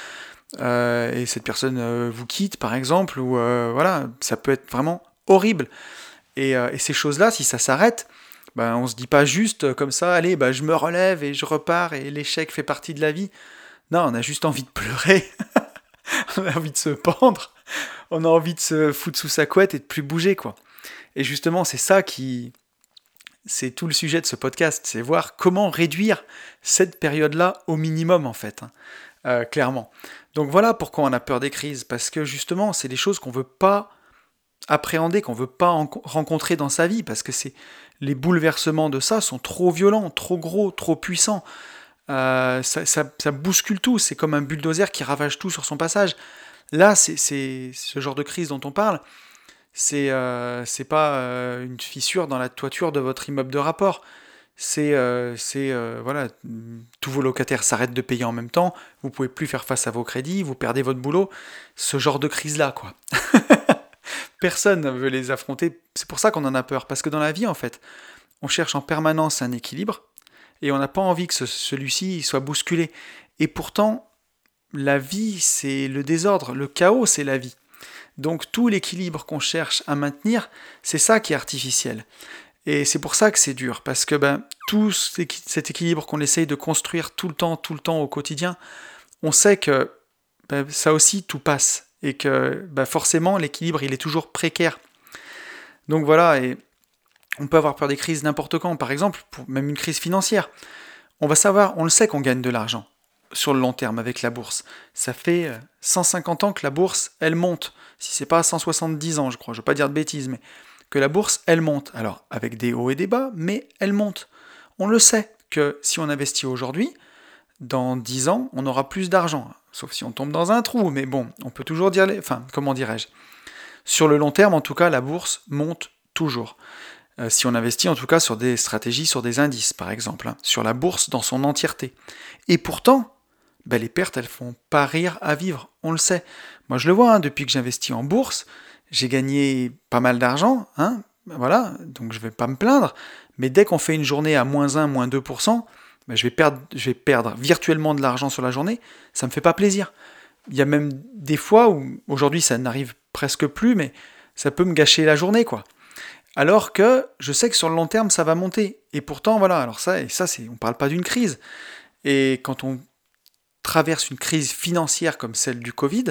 euh, et cette personne euh, vous quitte par exemple, ou voilà, ça peut être vraiment horrible. Et ces choses-là, si ça s'arrête, ben, on se dit pas juste comme ça, allez, ben, je me relève et je repars et l'échec fait partie de la vie. Non, on a juste envie de pleurer, on a envie de se pendre, on a envie de se foutre sous sa couette et de plus bouger, quoi. Et justement, c'est ça qui. C'est tout le sujet de ce podcast, c'est voir comment réduire cette période-là au minimum, en fait, hein, euh, clairement. Donc voilà pourquoi on a peur des crises, parce que justement, c'est des choses qu'on veut pas appréhender, qu'on veut pas rencontrer dans sa vie, parce que c'est les bouleversements de ça sont trop violents, trop gros, trop puissants. Euh, ça, bouscule tout, c'est comme un bulldozer qui ravage tout sur son passage. Là, c'est ce genre de crise dont on parle, c'est euh, pas euh, une fissure dans la toiture de votre immeuble de rapport. C'est voilà, tous vos locataires s'arrêtent de payer en même temps, vous pouvez plus faire face à vos crédits, vous perdez votre boulot. Ce genre de crise là, quoi. Personne ne veut les affronter. C'est pour ça qu'on en a peur. Parce que dans la vie, en fait, on cherche en permanence un équilibre et on n'a pas envie que celui-ci soit bousculé. Et pourtant, la vie, c'est le désordre. Le chaos, c'est la vie. Donc tout l'équilibre qu'on cherche à maintenir, c'est ça qui est artificiel. Et c'est pour ça que c'est dur, parce que ben, tout cet équilibre qu'on essaye de construire tout le temps, tout le temps au quotidien, on sait que ben, ça aussi tout passe et que bah, forcément l'équilibre il est toujours précaire. Donc voilà, et on peut avoir peur des crises n'importe quand, par exemple, même une crise financière. On va savoir, on le sait qu'on gagne de l'argent sur le long terme avec la bourse. Ça fait 150 euh, ans que la bourse, elle monte. Si c'est pas 170 ans, je crois, je ne veux pas dire de bêtises, mais que la bourse, elle monte. Alors, avec des hauts et des bas, mais elle monte. On le sait que si on investit aujourd'hui, dans 10 ans, on aura plus d'argent. Sauf si on tombe dans un trou, mais bon, on peut toujours dire... Les... Enfin, comment dirais-je? Sur le long terme, en tout cas, la bourse monte toujours. Euh, si on investit en tout cas sur des stratégies, sur des indices, par exemple, hein, sur la bourse dans son entièreté. Et pourtant, ben, les pertes, elles font pas rire à vivre, on le sait. Moi, je le vois, hein, depuis que j'investis en bourse, j'ai gagné pas mal d'argent, hein, voilà, donc je vais pas me plaindre, mais dès qu'on fait une journée à moins 1, moins 2%, je, vais perdre, je vais perdre virtuellement de l'argent sur la journée, ça me fait pas plaisir. Il y a même des fois où, aujourd'hui ça n'arrive presque plus, mais ça peut me gâcher la journée, quoi. Alors que je sais que sur le long terme, ça va monter. Et pourtant, voilà, alors ça, et ça, c'est, on parle pas d'une crise. Et quand on traverse une crise financière comme celle du Covid,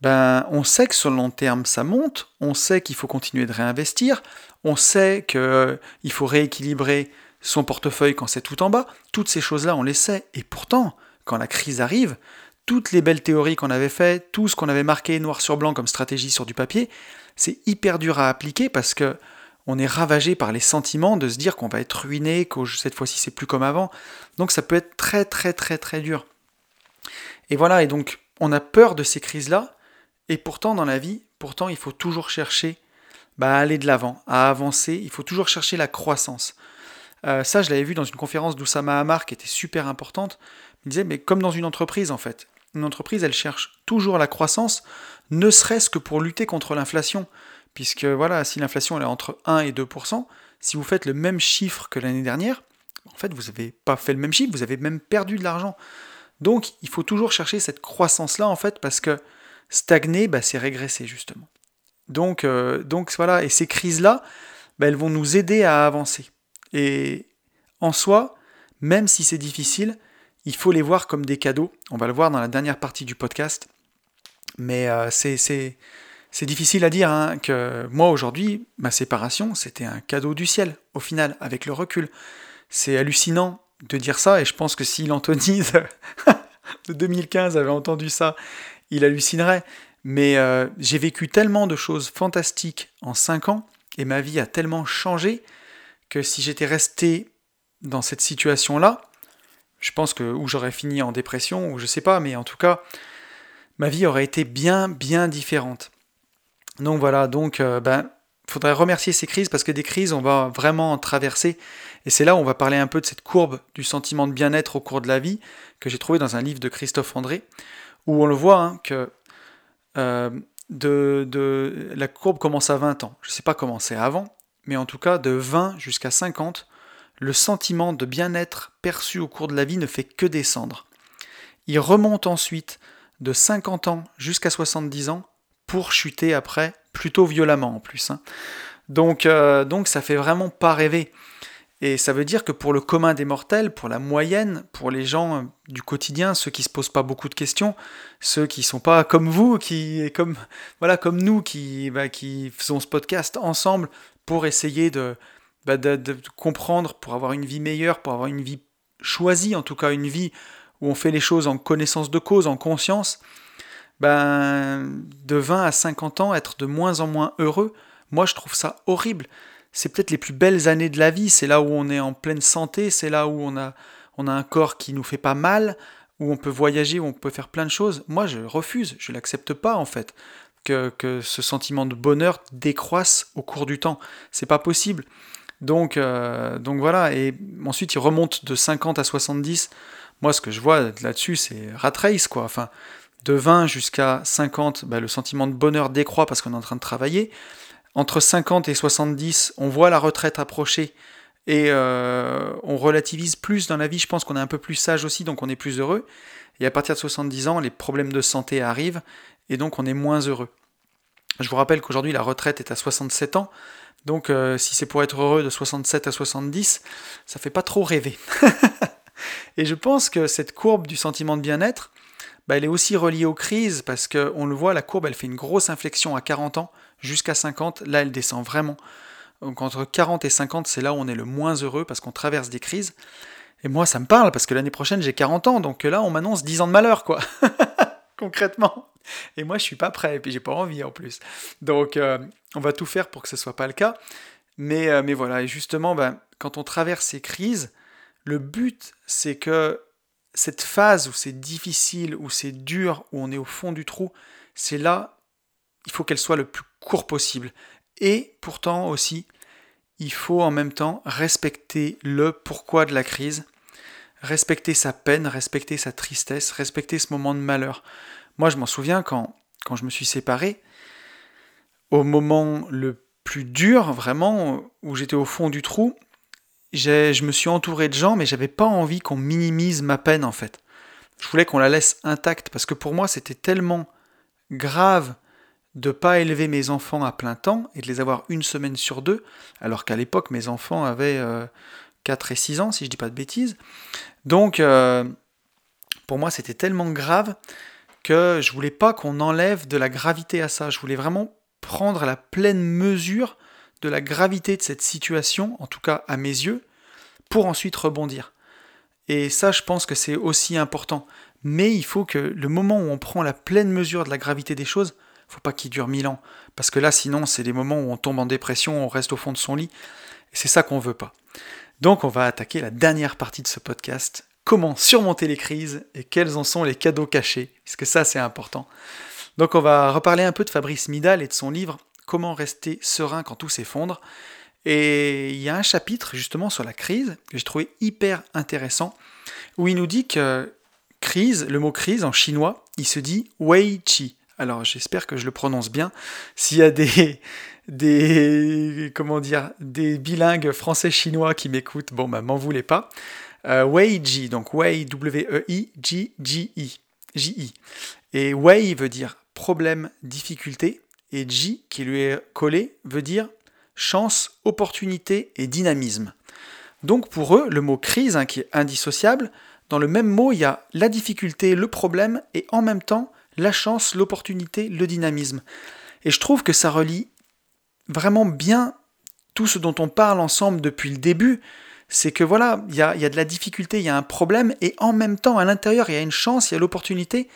ben, on sait que sur le long terme, ça monte, on sait qu'il faut continuer de réinvestir, on sait qu'il faut rééquilibrer son portefeuille quand c'est tout en bas, toutes ces choses-là, on les sait. Et pourtant, quand la crise arrive, toutes les belles théories qu'on avait faites, tout ce qu'on avait marqué noir sur blanc comme stratégie sur du papier, c'est hyper dur à appliquer parce que on est ravagé par les sentiments de se dire qu'on va être ruiné, que cette fois-ci c'est plus comme avant. Donc ça peut être très très très très dur. Et voilà, et donc on a peur de ces crises-là, et pourtant dans la vie, pourtant il faut toujours chercher bah, à aller de l'avant, à avancer, il faut toujours chercher la croissance. Euh, ça, je l'avais vu dans une conférence d'Oussama Hamar qui était super importante. Il disait, mais comme dans une entreprise en fait, une entreprise, elle cherche toujours la croissance, ne serait-ce que pour lutter contre l'inflation. Puisque voilà, si l'inflation est entre 1 et 2%, si vous faites le même chiffre que l'année dernière, en fait, vous n'avez pas fait le même chiffre, vous avez même perdu de l'argent. Donc, il faut toujours chercher cette croissance-là, en fait, parce que stagner, bah, c'est régresser, justement. Donc, euh, donc voilà, et ces crises-là, bah, elles vont nous aider à avancer. Et en soi, même si c'est difficile, il faut les voir comme des cadeaux. On va le voir dans la dernière partie du podcast. Mais euh, c'est difficile à dire hein, que moi aujourd'hui, ma séparation, c'était un cadeau du ciel, au final, avec le recul. C'est hallucinant de dire ça, et je pense que si l'Anthony de 2015 avait entendu ça, il hallucinerait. Mais euh, j'ai vécu tellement de choses fantastiques en 5 ans, et ma vie a tellement changé, que si j'étais resté dans cette situation-là, je pense que ou j'aurais fini en dépression, ou je sais pas, mais en tout cas, ma vie aurait été bien, bien différente. Donc voilà, donc euh, ben, faudrait remercier ces crises parce que des crises, on va vraiment en traverser. Et c'est là où on va parler un peu de cette courbe du sentiment de bien-être au cours de la vie que j'ai trouvé dans un livre de Christophe André, où on le voit hein, que euh, de, de, la courbe commence à 20 ans. Je ne sais pas comment c'est avant, mais en tout cas de 20 jusqu'à 50, le sentiment de bien-être perçu au cours de la vie ne fait que descendre. Il remonte ensuite de 50 ans jusqu'à 70 ans pour chuter après, plutôt violemment en plus. Hein. Donc, euh, donc ça fait vraiment pas rêver. Et ça veut dire que pour le commun des mortels, pour la moyenne, pour les gens euh, du quotidien, ceux qui se posent pas beaucoup de questions, ceux qui sont pas comme vous, qui comme voilà comme nous, qui bah, qui faisons ce podcast ensemble pour essayer bah, de, de, comprendre, pour avoir une vie meilleure, pour avoir une vie choisie, en tout cas une vie où on fait les choses en connaissance de cause, en conscience, ben, de 20 à 50 ans, être de moins en moins heureux, moi je trouve ça horrible. C'est peut-être les plus belles années de la vie, c'est là où on est en pleine santé, c'est là où on a, on a un corps qui nous fait pas mal, où on peut voyager, où on peut faire plein de choses. Moi je refuse, je l'accepte pas en fait. Que, ce sentiment de bonheur décroisse au cours du temps. C'est pas possible. Donc, euh, donc voilà, et ensuite il remonte de 50 à 70 moi, ce que je vois là-dessus, c'est rat race, quoi. Enfin, de 20 jusqu'à 50, bah, le sentiment de bonheur décroît parce qu'on est en train de travailler. Entre 50 et 70, on voit la retraite approcher et euh, on relativise plus dans la vie. Je pense qu'on est un peu plus sage aussi, donc on est plus heureux. Et à partir de 70 ans, les problèmes de santé arrivent et donc on est moins heureux. Je vous rappelle qu'aujourd'hui, la retraite est à 67 ans. Donc, euh, si c'est pour être heureux de 67 à 70, ça fait pas trop rêver. Et je pense que cette courbe du sentiment de bien-être, bah, elle est aussi reliée aux crises, parce qu'on le voit, la courbe, elle fait une grosse inflexion à 40 ans, jusqu'à 50, là, elle descend vraiment. Donc entre 40 et 50, c'est là où on est le moins heureux, parce qu'on traverse des crises. Et moi, ça me parle, parce que l'année prochaine, j'ai 40 ans, donc là, on m'annonce 10 ans de malheur, quoi. Concrètement. Et moi, je suis pas prêt, et puis j'ai pas envie en plus. Donc, euh, on va tout faire pour que ce soit pas le cas. Mais, euh, mais voilà, et justement, ben, quand on traverse ces crises, le but, c'est que cette phase où c'est difficile, où c'est dur, où on est au fond du trou, c'est là, il faut qu'elle soit le plus court possible. Et pourtant aussi, il faut en même temps respecter le pourquoi de la crise, respecter sa peine, respecter sa tristesse, respecter ce moment de malheur. Moi, je m'en souviens quand, quand je me suis séparé, au moment le plus dur, vraiment, où j'étais au fond du trou, je me suis entouré de gens, mais j'avais pas envie qu'on minimise ma peine en fait. Je voulais qu'on la laisse intacte parce que pour moi c'était tellement grave de pas élever mes enfants à plein temps et de les avoir une semaine sur deux, alors qu'à l'époque mes enfants avaient 4 euh, et 6 ans, si je dis pas de bêtises. Donc euh, pour moi c'était tellement grave que je voulais pas qu'on enlève de la gravité à ça. Je voulais vraiment prendre la pleine mesure de la gravité de cette situation, en tout cas à mes yeux, pour ensuite rebondir. Et ça, je pense que c'est aussi important. Mais il faut que le moment où on prend la pleine mesure de la gravité des choses, faut pas qu'il dure mille ans. Parce que là, sinon, c'est des moments où on tombe en dépression, on reste au fond de son lit. Et c'est ça qu'on veut pas. Donc, on va attaquer la dernière partie de ce podcast. comment surmonter les crises et quels en sont les cadeaux cachés, puisque ça c'est important. Donc on va reparler un peu de Fabrice Midal et de son livre Comment rester serein quand tout s'effondre. Et il y a un chapitre justement sur la crise que j'ai trouvé hyper intéressant, où il nous dit que crise, le mot crise en chinois, il se dit wei chi. Alors j'espère que je le prononce bien. S'il y a des, des comment dire des bilingues français-chinois qui m'écoutent, bon bah m'en voulez pas. Euh, wei ji, donc wei W E I G G I J I. Et wei veut dire problème, difficulté, et ji qui lui est collé veut dire chance, opportunité et dynamisme. Donc pour eux, le mot crise, hein, qui est indissociable, dans le même mot, il y a la difficulté, le problème, et en même temps, la chance, l'opportunité, le dynamisme. Et je trouve que ça relie vraiment bien tout ce dont on parle ensemble depuis le début. C'est que voilà, il y a, de la difficulté, il y a un problème, et en même temps, à l'intérieur, il y a une chance, il y a l'opportunité,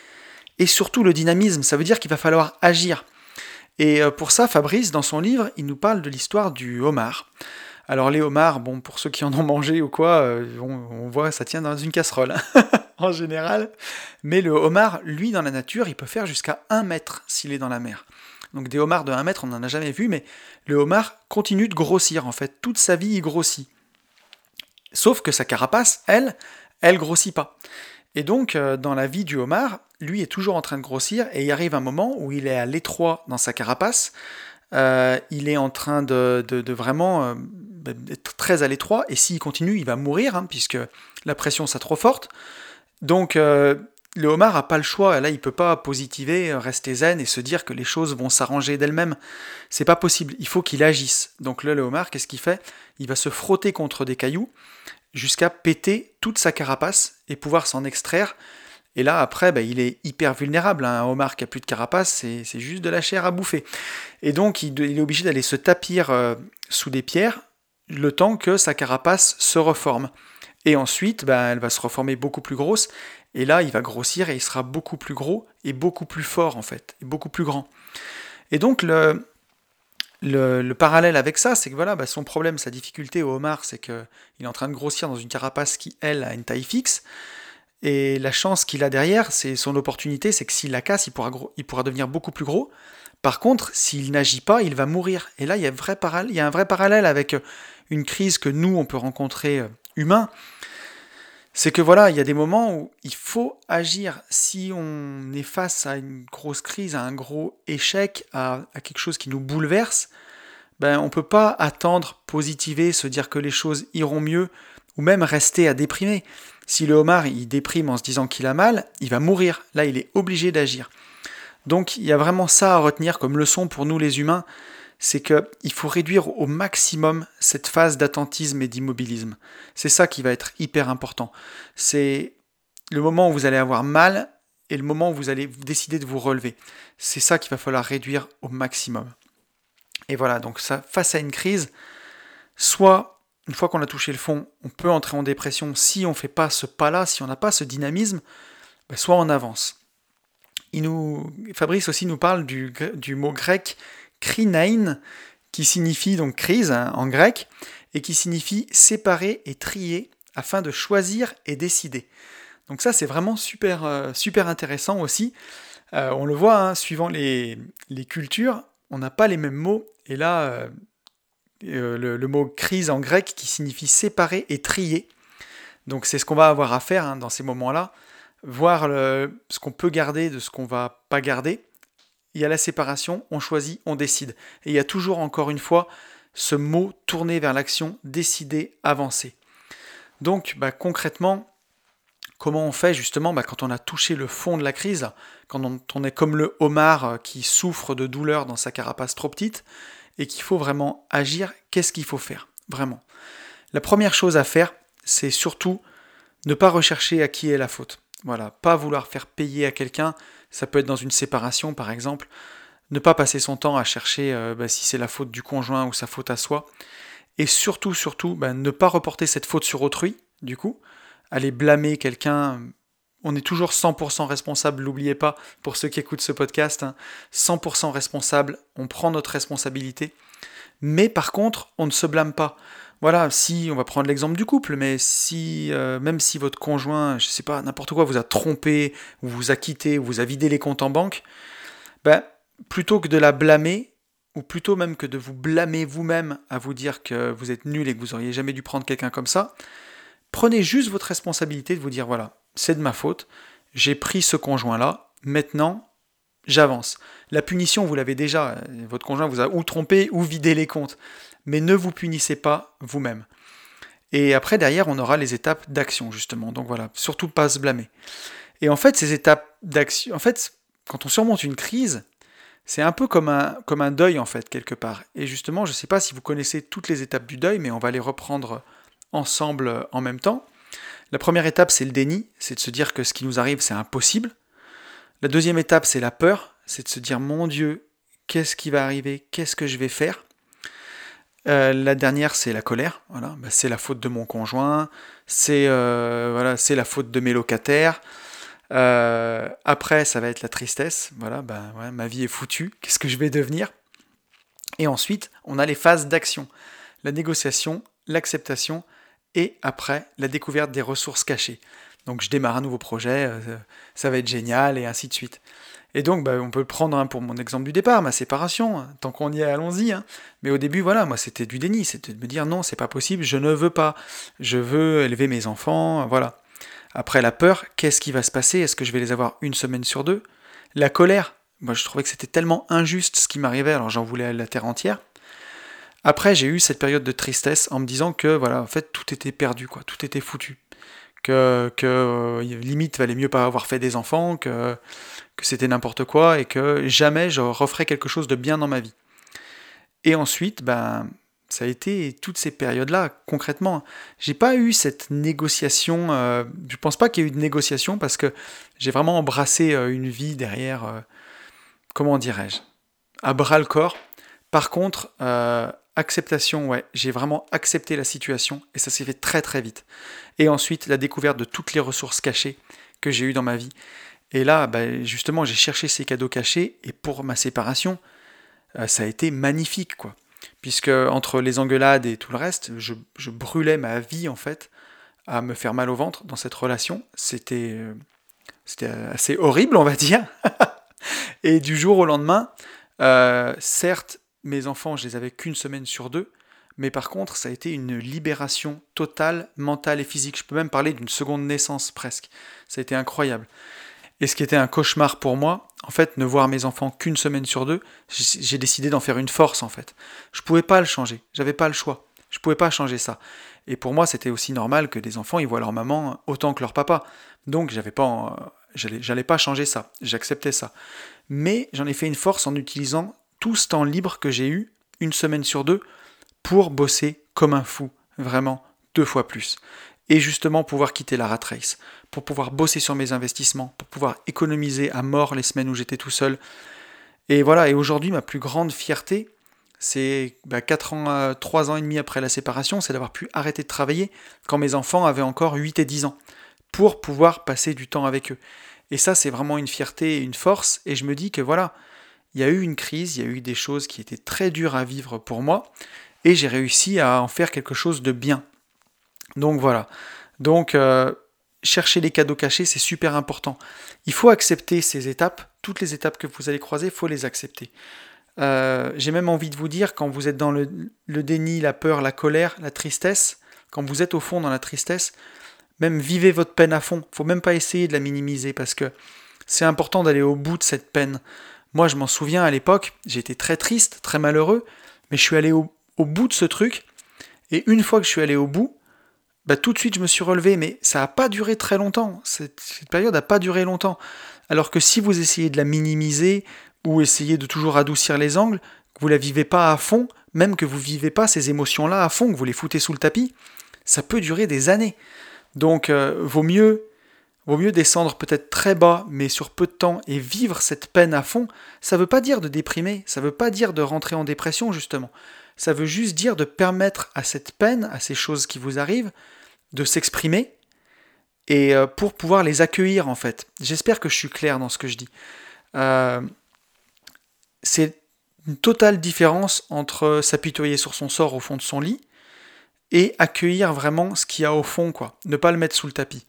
et surtout le dynamisme. Ça veut dire qu'il va falloir agir. Et euh, pour ça, Fabrice, dans son livre, il nous parle de l'histoire du homard. Alors les homards, bon, pour ceux qui en ont mangé ou quoi, euh, on, voit ça tient dans une casserole hein, en général. Mais le homard, lui, dans la nature, il peut faire jusqu'à 1 mètre s'il est dans la mer. Donc des homards de 1 mètre, on n'en a jamais vu, mais le homard continue de grossir en fait. Toute sa vie, il grossit. Sauf que sa carapace, elle, elle grossit pas. Et donc, euh, dans la vie du homard, lui est toujours en train de grossir et il arrive un moment où il est à l'étroit dans sa carapace. Euh, il est en train de, vraiment euh, être très à l'étroit et s'il continue, il va mourir hein, puisque la pression sera trop forte. Donc, le homard n'a pas le choix. Là, il peut pas positiver, rester zen et se dire que les choses vont s'arranger d'elles-mêmes. C'est pas possible. Il faut qu'il agisse. Donc là, le homard, qu'est-ce qu'il fait? Il va se frotter contre des cailloux jusqu'à péter toute sa carapace et pouvoir s'en extraire. Et là, après, bah, il est hyper vulnérable. Hein. Un homard qui a plus de carapace, c'est juste de la chair à bouffer. Et donc, il, est obligé d'aller se tapir euh, sous des pierres le temps que sa carapace se reforme. Et ensuite, bah, elle va se reformer beaucoup plus grosse. Et là, il va grossir et il sera beaucoup plus gros et beaucoup plus fort, en fait, et beaucoup plus grand. Et donc, le, le, parallèle avec ça, c'est que voilà, bah, son problème, sa difficulté au homard, c'est qu'il est en train de grossir dans une carapace qui, elle, a une taille fixe. Et la chance qu'il a derrière, c'est son opportunité, c'est que s'il la casse, il pourra, il pourra devenir beaucoup plus gros. Par contre, s'il n'agit pas, il va mourir. Et là, il y, a vrai il y a un vrai parallèle avec une crise que nous, on peut rencontrer euh, humain c'est que voilà, il y a des moments où il faut agir. Si on est face à une grosse crise, à un gros échec, à, quelque chose qui nous bouleverse, ben on peut pas attendre, positiver, se dire que les choses iront mieux, ou même rester à déprimer. Si le homard il déprime en se disant qu'il a mal, il va mourir. Là, il est obligé d'agir. Donc il y a vraiment ça à retenir comme leçon pour nous les humains c'est qu'il faut réduire au maximum cette phase d'attentisme et d'immobilisme. C'est ça qui va être hyper important. C'est le moment où vous allez avoir mal et le moment où vous allez décider de vous relever. C'est ça qu'il va falloir réduire au maximum. Et voilà, donc face à une crise, soit une fois qu'on a touché le fond, on peut entrer en dépression si on ne fait pas ce pas-là, si on n'a pas ce dynamisme, ben, soit on avance. Fabrice aussi nous parle du mot grec krinein, qui signifie donc crise hein, en grec, et qui signifie séparer et trier afin de choisir et décider. Donc ça c'est vraiment super, euh, intéressant aussi. Euh, on le voit, hein, suivant les, cultures, on n'a pas les mêmes mots. Et là, euh, le, mot crise en grec qui signifie séparer et trier. Donc c'est ce qu'on va avoir à faire hein, dans ces moments-là. Voir ce qu'on peut garder de ce qu'on va pas garder il y a la séparation, on choisit, on décide. Et il y a toujours, encore une fois, ce mot tourné vers l'action, décider, avancer. Donc, bah, concrètement, comment on fait justement bah, quand on a touché le fond de la crise, quand on, est comme le homard euh, qui souffre de douleur dans sa carapace trop petite, et qu'il faut vraiment agir, qu'est-ce qu'il faut faire Vraiment? La première chose à faire, c'est surtout ne pas rechercher à qui est la faute. Voilà, pas vouloir faire payer à quelqu'un ça peut être dans une séparation par exemple. Ne pas passer son temps à chercher euh, bah, si c'est la faute du conjoint ou sa faute à soi. Et surtout, surtout, bah, ne pas reporter cette faute sur autrui, du coup. Aller blâmer quelqu'un. On est toujours 100% responsable, n'oubliez pas, pour ceux qui écoutent ce podcast, 100% hein. responsable, on prend notre responsabilité. Mais par contre, on ne se blâme pas. Voilà, si, on va prendre l'exemple du couple, mais si, euh, même si votre conjoint, je sais pas, n'importe quoi, vous a trompé, ou vous a quitté, ou vous a vidé les comptes en banque, ben, plutôt que de la blâmer, ou plutôt même que de vous blâmer vous-même à vous dire que vous êtes nul et que vous auriez jamais dû prendre quelqu'un comme ça, prenez juste votre responsabilité de vous dire voilà, c'est de ma faute, j'ai pris ce conjoint-là, maintenant j'avance. La punition, vous l'avez déjà, votre conjoint vous a ou trompé ou vidé les comptes, mais ne vous punissez pas vous-même. Et après, derrière, on aura les étapes d'action, justement. Donc voilà, surtout pas se blâmer. Et en fait, ces étapes d'action, en fait, quand on surmonte une crise, c'est un peu comme un, comme un deuil, en fait, quelque part. Et justement, je ne sais pas si vous connaissez toutes les étapes du deuil, mais on va les reprendre ensemble en même temps. La première étape, c'est le déni, c'est de se dire que ce qui nous arrive, c'est impossible. La deuxième étape, c'est la peur, c'est de se dire, mon Dieu, qu'est-ce qui va arriver, qu'est-ce que je vais faire? Euh, la dernière, c'est la colère. Voilà, bah, c'est la faute de mon conjoint, c'est euh, la faute de mes locataires. Euh, après, ça va être la tristesse. Voilà, bah, ma vie est foutue. Qu'est-ce que je vais devenir? Et ensuite, on a les phases d'action la négociation, l'acceptation et après la découverte des ressources cachées. Donc, je démarre un nouveau projet, ça va être génial et ainsi de suite. Et donc, bah, on peut prendre hein, pour mon exemple du départ, ma séparation. Hein. Tant qu'on y est, allons-y. Hein. Mais au début, voilà, moi, c'était du déni. C'était de me dire non, c'est pas possible, je ne veux pas. Je veux élever mes enfants, voilà. Après, la peur, qu'est-ce qui va se passer? Est-ce que je vais les avoir une semaine sur deux? La colère, moi, je trouvais que c'était tellement injuste ce qui m'arrivait, alors j'en voulais la terre entière. Après, j'ai eu cette période de tristesse en me disant que, voilà, en fait, tout était perdu, quoi. Tout était foutu que, euh, limite valait mieux pas avoir fait des enfants, que, que c'était n'importe quoi et que jamais je referais quelque chose de bien dans ma vie. Et ensuite, ben, ça a été toutes ces périodes-là, concrètement. J'ai pas eu cette négociation, euh, je pense pas qu'il y ait eu de négociation parce que j'ai vraiment embrassé euh, une vie derrière, comment dirais-je, à bras le corps. Par contre, acceptation, ouais, j'ai vraiment accepté la situation et ça s'est fait très très vite et ensuite la découverte de toutes les ressources cachées que j'ai eues dans ma vie. Et là, bah, justement, j'ai cherché ces cadeaux cachés, et pour ma séparation, euh, ça a été magnifique, quoi. Puisque entre les engueulades et tout le reste, je, brûlais ma vie, en fait, à me faire mal au ventre dans cette relation. C'était euh, c'était assez horrible, on va dire. et du jour au lendemain, euh, certes, mes enfants, je les avais qu'une semaine sur deux, mais par contre, ça a été une libération totale, mentale et physique. Je peux même parler d'une seconde naissance presque. Ça a été incroyable. Et ce qui était un cauchemar pour moi, en fait, ne voir mes enfants qu'une semaine sur deux, j'ai décidé d'en faire une force en fait. Je pouvais pas le changer, j'avais pas le choix. Je pouvais pas changer ça. Et pour moi, c'était aussi normal que des enfants ils voient leur maman autant que leur papa. Donc j'avais pas, j'allais pas changer ça. J'acceptais ça. Mais j'en ai fait une force en utilisant tout ce temps libre que j'ai eu, une semaine sur deux, pour bosser comme un fou, vraiment deux fois plus. Et justement pouvoir quitter la rat race, pour pouvoir bosser sur mes investissements, pour pouvoir économiser à mort les semaines où j'étais tout seul. Et voilà, et aujourd'hui ma plus grande fierté, c'est bah, 4 ans, 3 ans et demi après la séparation, c'est d'avoir pu arrêter de travailler quand mes enfants avaient encore 8 et 10 ans, pour pouvoir passer du temps avec eux. Et ça, c'est vraiment une fierté et une force, et je me dis que voilà, il y a eu une crise, il y a eu des choses qui étaient très dures à vivre pour moi, et j'ai réussi à en faire quelque chose de bien. Donc voilà. Donc euh, chercher les cadeaux cachés, c'est super important. Il faut accepter ces étapes, toutes les étapes que vous allez croiser, il faut les accepter. Euh, j'ai même envie de vous dire, quand vous êtes dans le, déni, la peur, la colère, la tristesse, quand vous êtes au fond dans la tristesse, même vivez votre peine à fond. Il faut même pas essayer de la minimiser parce que c'est important d'aller au bout de cette peine. Moi, je m'en souviens à l'époque, j'étais très triste, très malheureux, mais je suis allé au, bout de ce truc. Et une fois que je suis allé au bout, bah, tout de suite je me suis relevé, mais ça n'a pas duré très longtemps. Cette, période n'a pas duré longtemps. Alors que si vous essayez de la minimiser ou essayez de toujours adoucir les angles, que vous la vivez pas à fond, même que vous vivez pas ces émotions-là à fond, que vous les foutez sous le tapis, ça peut durer des années. Donc euh, vaut mieux Vaut mieux descendre peut-être très bas, mais sur peu de temps, et vivre cette peine à fond. Ça ne veut pas dire de déprimer, ça ne veut pas dire de rentrer en dépression, justement ça veut juste dire de permettre à cette peine, à ces choses qui vous arrivent, de s'exprimer et euh, pour pouvoir les accueillir en fait. J'espère que je suis clair dans ce que je dis. Euh, c'est une totale différence entre s'apitoyer sur son sort au fond de son lit et accueillir vraiment ce qu'il y a au fond, quoi. Ne pas le mettre sous le tapis.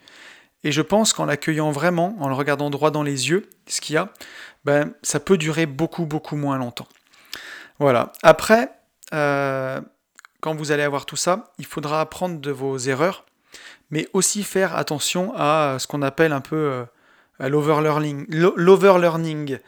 Et je pense qu'en l'accueillant vraiment, en le regardant droit dans les yeux, ce qu'il y a, ben, ça peut durer beaucoup, beaucoup moins longtemps. Voilà. Après, euh, quand vous allez avoir tout ça, il faudra apprendre de vos erreurs, mais aussi faire attention à ce qu'on appelle un peu euh, l'overlearning.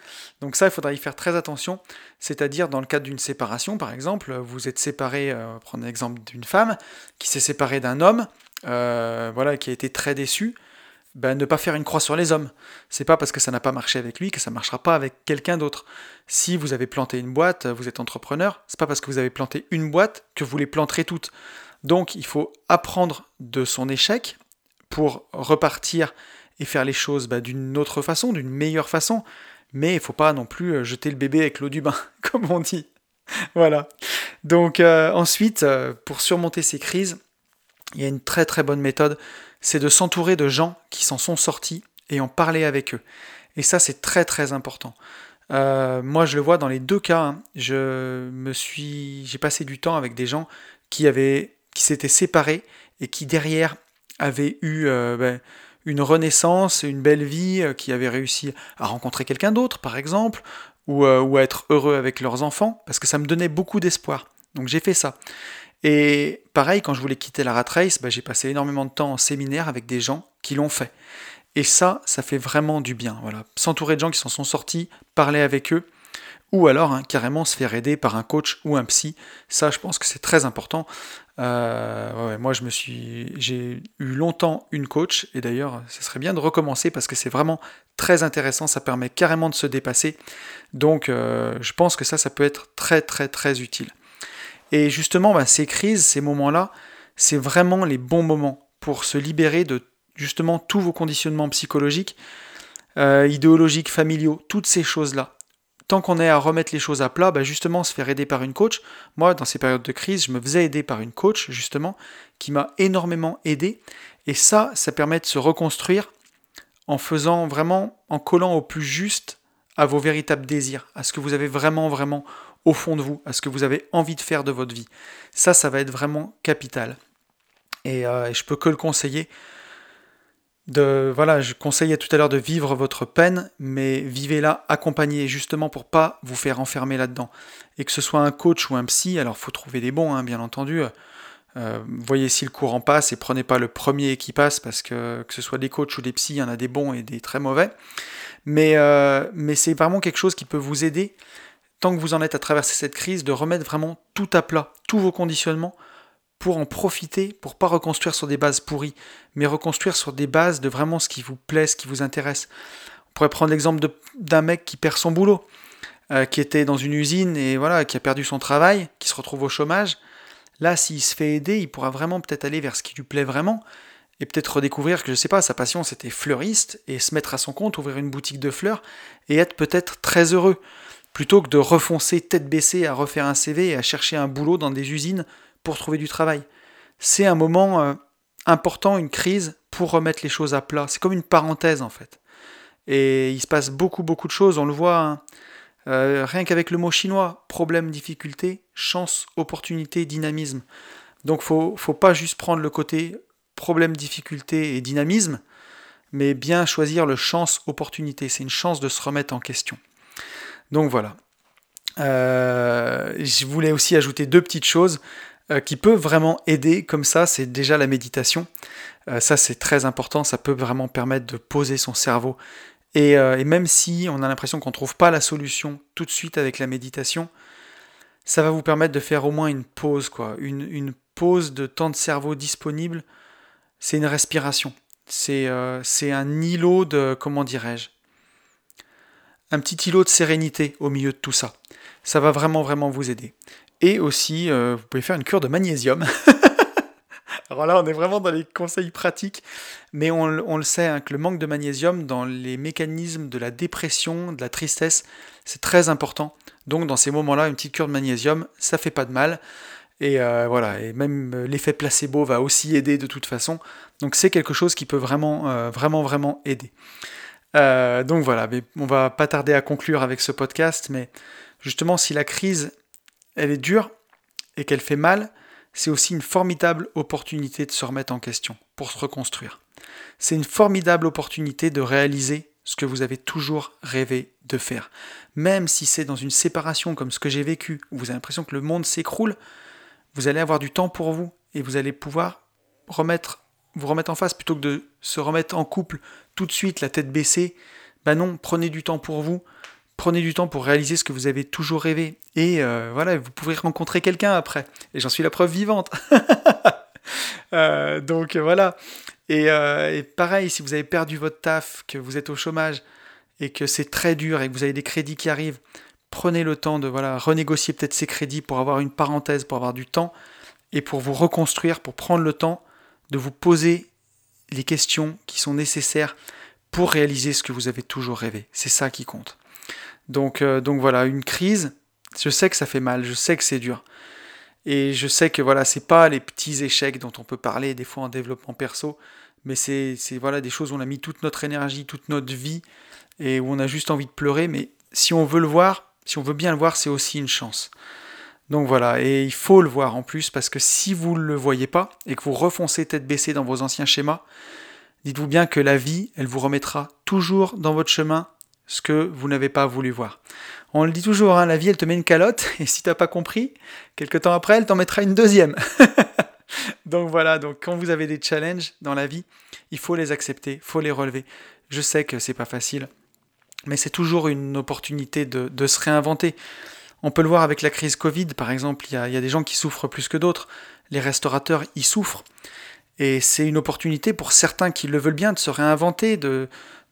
Donc ça, il faudra y faire très attention, c'est-à-dire dans le cadre d'une séparation, par exemple, vous êtes séparé, euh, prendre l'exemple d'une femme qui s'est séparée d'un homme, euh, voilà, qui a été très déçu. Ben, ne pas faire une croix sur les hommes. C'est pas parce que ça n'a pas marché avec lui que ça marchera pas avec quelqu'un d'autre. Si vous avez planté une boîte, vous êtes entrepreneur, c'est pas parce que vous avez planté une boîte que vous les planterez toutes. Donc il faut apprendre de son échec pour repartir et faire les choses bah, d'une autre façon, d'une meilleure façon. Mais il ne faut pas non plus euh, jeter le bébé avec l'eau du bain, comme on dit. voilà. Donc euh, ensuite, euh, pour surmonter ces crises, il y a une très très bonne méthode, c'est de s'entourer de gens qui s'en sont sortis et en parler avec eux. Et ça, c'est très très important. moi, je le vois dans les deux cas. Hein. Je me suis, j'ai passé du temps avec des gens qui avaient, qui s'étaient séparés et qui derrière avaient eu ben, une renaissance, une belle vie, euh, qui avaient réussi à rencontrer quelqu'un d'autre, par exemple, euh, ou, à être heureux avec leurs enfants, parce que ça me donnait beaucoup d'espoir. Donc j'ai fait ça. Et pareil, quand je voulais quitter la rat race, bah, j'ai passé énormément de temps en séminaire avec des gens qui l'ont fait. Et ça, ça fait vraiment du bien. Voilà. S'entourer de gens qui s'en sont sortis, parler avec eux, ou alors hein, carrément se faire aider par un coach ou un psy. Ça, je pense que c'est très important. Euh, moi, j'ai eu longtemps une coach, et d'ailleurs, ce serait bien de recommencer parce que c'est vraiment très intéressant. Ça permet carrément de se dépasser. Donc, euh, je pense que ça, ça peut être très, très, très utile. Et justement, bah, ces crises, ces moments-là, c'est vraiment les bons moments pour se libérer de justement tous vos conditionnements psychologiques, euh, idéologiques, familiaux, toutes ces choses-là tant qu'on est à remettre les choses à plat, bah, justement se faire aider par une coach. Moi, dans ces périodes de crise, je me faisais aider par une coach, justement, qui m'a énormément aidé. Et ça, ça permet de se reconstruire en faisant vraiment, en collant au plus juste à vos véritables désirs, à ce que vous avez vraiment, vraiment au fond de vous, à ce que vous avez envie de faire de votre vie. Ça, ça va être vraiment capital. Et, euh, je peux que le conseiller de voilà, je conseillais tout à l'heure de vivre votre peine, mais vivez-la accompagné justement pour pas vous faire enfermer là-dedans. Et que ce soit un coach ou un psy, alors faut trouver des bons, hein, bien entendu. Euh, voyez si le courant passe et prenez pas le premier qui passe parce que que ce soit des coachs ou des psys, il y en a des bons et des très mauvais. Mais, euh, mais c'est vraiment quelque chose qui peut vous aider, que vous en êtes à traverser cette crise, de remettre vraiment tout à plat, tous vos conditionnements pour en profiter, pour pas reconstruire sur des bases pourries, mais reconstruire sur des bases de vraiment ce qui vous plaît, ce qui vous intéresse. On pourrait prendre l'exemple d'un mec qui perd son boulot, euh, qui était dans une usine et voilà, qui a perdu son travail, qui se retrouve au chômage. Là, s'il se fait aider, il pourra vraiment peut-être aller vers ce qui lui plaît vraiment et peut-être redécouvrir que je sais pas, sa passion c'était fleuriste et se mettre à son compte, ouvrir une boutique de fleurs et être peut-être très heureux plutôt que de refoncer tête baissée à refaire un CV et à chercher un boulot dans des usines pour trouver du travail. C'est un moment euh, important, une crise, pour remettre les choses à plat. C'est comme une parenthèse en fait. Et il se passe beaucoup, beaucoup de choses. On le voit hein. euh, rien qu'avec le mot chinois problème, difficulté, chance, opportunité, dynamisme. Donc faut, faut pas juste prendre le côté problème, difficulté et dynamisme, mais bien choisir le chance, opportunité. C'est une chance de se remettre en question. Donc voilà. Euh, je voulais aussi ajouter deux petites choses. Euh, qui peut vraiment aider comme ça, c'est déjà la méditation. Euh, ça, c'est très important, ça peut vraiment permettre de poser son cerveau. Et, même si on a l'impression qu'on ne trouve pas la solution tout de suite avec la méditation, ça va vous permettre de faire au moins une pause, quoi. Une, une pause de temps de cerveau disponible, c'est une respiration. C'est un îlot de, comment dirais-je Un petit îlot de sérénité au milieu de tout ça. Ça va vraiment, vraiment vous aider. Et aussi, euh, vous pouvez faire une cure de magnésium. Alors là, on est vraiment dans les conseils pratiques, mais on, le sait hein, que le manque de magnésium dans les mécanismes de la dépression, de la tristesse, c'est très important. Donc dans ces moments-là, une petite cure de magnésium, ça fait pas de mal. Et euh, voilà, et même euh, l'effet placebo va aussi aider de toute façon. Donc c'est quelque chose qui peut vraiment, vraiment, vraiment aider. Donc voilà, mais on va pas tarder à conclure avec ce podcast, mais justement si la crise elle est dure et qu'elle fait mal, c'est aussi une formidable opportunité de se remettre en question, pour se reconstruire. C'est une formidable opportunité de réaliser ce que vous avez toujours rêvé de faire. Même si c'est dans une séparation comme ce que j'ai vécu, où vous avez l'impression que le monde s'écroule, vous allez avoir du temps pour vous et vous allez pouvoir remettre, vous remettre en face plutôt que de se remettre en couple tout de suite, la tête baissée. Ben non, prenez du temps pour vous, prenez du temps pour réaliser ce que vous avez toujours rêvé. Et euh, voilà, vous pourrez rencontrer quelqu'un après. Et j'en suis la preuve vivante. Euh, donc voilà. Euh, et, pareil, si vous avez perdu votre taf, que vous êtes au chômage et que c'est très dur et que vous avez des crédits qui arrivent, prenez le temps de voilà, renégocier peut-être ces crédits pour avoir une parenthèse, pour avoir du temps et pour vous reconstruire, pour prendre le temps de vous poser les questions qui sont nécessaires pour réaliser ce que vous avez toujours rêvé. C'est ça qui compte. Donc, euh, donc voilà, une crise, je sais que ça fait mal, je sais que c'est dur. Et je sais que voilà, c'est pas les petits échecs dont on peut parler des fois en développement perso, mais c'est voilà des choses où on a mis toute notre énergie, toute notre vie et où on a juste envie de pleurer. Mais si on veut le voir, si on veut bien le voir, c'est aussi une chance. Donc voilà, et il faut le voir en plus parce que si vous ne le voyez pas et que vous refoncez tête baissée dans vos anciens schémas, dites-vous bien que la vie, elle vous remettra toujours dans votre chemin ce que vous n'avez pas voulu voir. On le dit toujours, hein, la vie, elle te met une calotte, et si tu n'as pas compris, quelques temps après, elle t'en mettra une deuxième. donc voilà, donc quand vous avez des challenges dans la vie, il faut les accepter, il faut les relever. Je sais que c'est pas facile, mais c'est toujours une opportunité de, se réinventer. On peut le voir avec la crise Covid, par exemple, il y a, des gens qui souffrent plus que d'autres. Les restaurateurs, y souffrent. Et c'est une opportunité pour certains qui le veulent bien de se réinventer, de,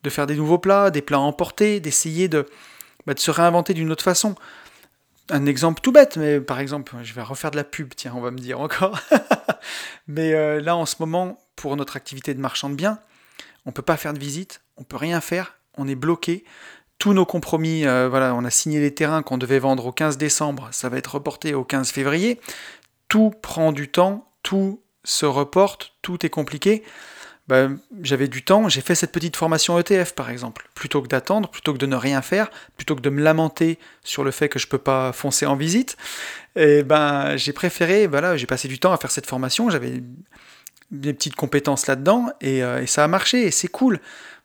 faire des nouveaux plats, des plats emportés, d'essayer de, bah, de se réinventer d'une autre façon. Un exemple tout bête, mais par exemple, je vais refaire de la pub, tiens, on va me dire encore. mais euh, là, en ce moment, pour notre activité de marchand de biens, on ne peut pas faire de visite, on peut rien faire, on est bloqué. Tous nos compromis, euh, voilà, on a signé les terrains qu'on devait vendre au 15 décembre, ça va être reporté au 15 février. Tout prend du temps, tout se reporte, tout est compliqué. Bah, j'avais du temps, j'ai fait cette petite formation ETF par exemple. Plutôt que d'attendre, plutôt que de ne rien faire, plutôt que de me lamenter sur le fait que je ne peux pas foncer en visite, et ben j'ai préféré, voilà, j'ai passé du temps à faire cette formation, j'avais des petites compétences là-dedans, et, euh, ça a marché, et c'est cool.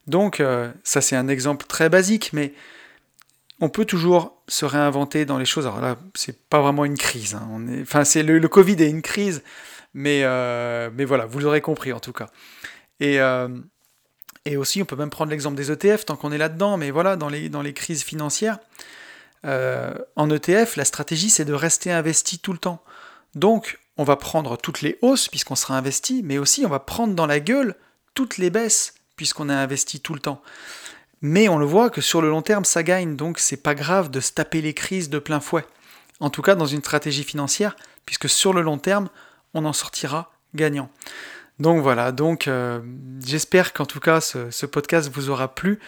Donc euh, ça c'est un exemple très basique, mais on peut toujours se réinventer dans les choses. Alors là, c'est pas vraiment une crise. Hein. Enfin, c'est le, Covid est une crise, mais, euh, mais voilà, vous l'aurez compris en tout cas. Et, euh, aussi, on peut même prendre l'exemple des ETF tant qu'on est là-dedans, mais voilà, dans les, dans les crises financières, en ETF, la stratégie, c'est de rester investi tout le temps. Donc, on va prendre toutes les hausses puisqu'on sera investi, mais aussi on va prendre dans la gueule toutes les baisses puisqu'on est investi tout le temps. Mais on le voit que sur le long terme, ça gagne, donc c'est pas grave de se taper les crises de plein fouet. En tout cas, dans une stratégie financière, puisque sur le long terme, on en sortira gagnant. Donc voilà, donc euh, j'espère qu'en tout cas ce, podcast vous aura plu.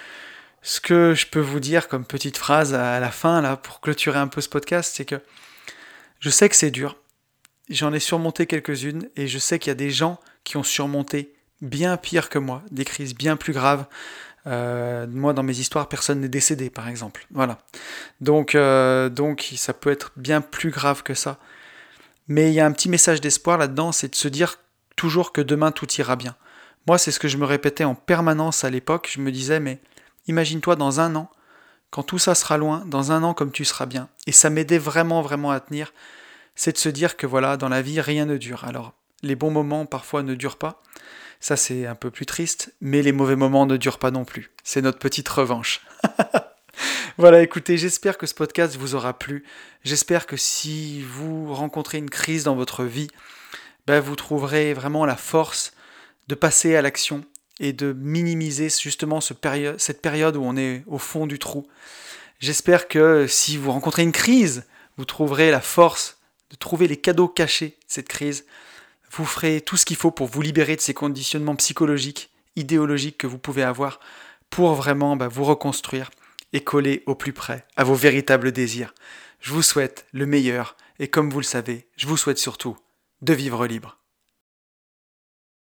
Ce que je peux vous dire comme petite phrase à la fin, là, pour clôturer un peu ce podcast, c'est que je sais que c'est dur. J'en ai surmonté quelques-unes et je sais qu'il y a des gens qui ont surmonté bien pire que moi, des crises bien plus graves. Euh, moi, dans mes histoires, personne n'est décédé, par exemple. Voilà. Donc, euh, donc, ça peut être bien plus grave que ça. Mais il y a un petit message d'espoir là-dedans, c'est de se dire toujours que demain tout ira bien. Moi, c'est ce que je me répétais en permanence à l'époque. Je me disais, mais imagine-toi dans un an, quand tout ça sera loin, dans un an comme tu seras bien. Et ça m'aidait vraiment, vraiment à tenir. C'est de se dire que voilà, dans la vie, rien ne dure. Alors, les bons moments parfois ne durent pas. Ça, c'est un peu plus triste. Mais les mauvais moments ne durent pas non plus. C'est notre petite revanche. voilà, écoutez, j'espère que ce podcast vous aura plu. J'espère que si vous rencontrez une crise dans votre vie, ben, vous trouverez vraiment la force de passer à l'action et de minimiser justement ce cette période où on est au fond du trou. J'espère que si vous rencontrez une crise, vous trouverez la force de trouver les cadeaux cachés de cette crise. Vous ferez tout ce qu'il faut pour vous libérer de ces conditionnements psychologiques, idéologiques que vous pouvez avoir pour vraiment ben, vous reconstruire et coller au plus près à vos véritables désirs. Je vous souhaite le meilleur et comme vous le savez, je vous souhaite surtout de vivre libre.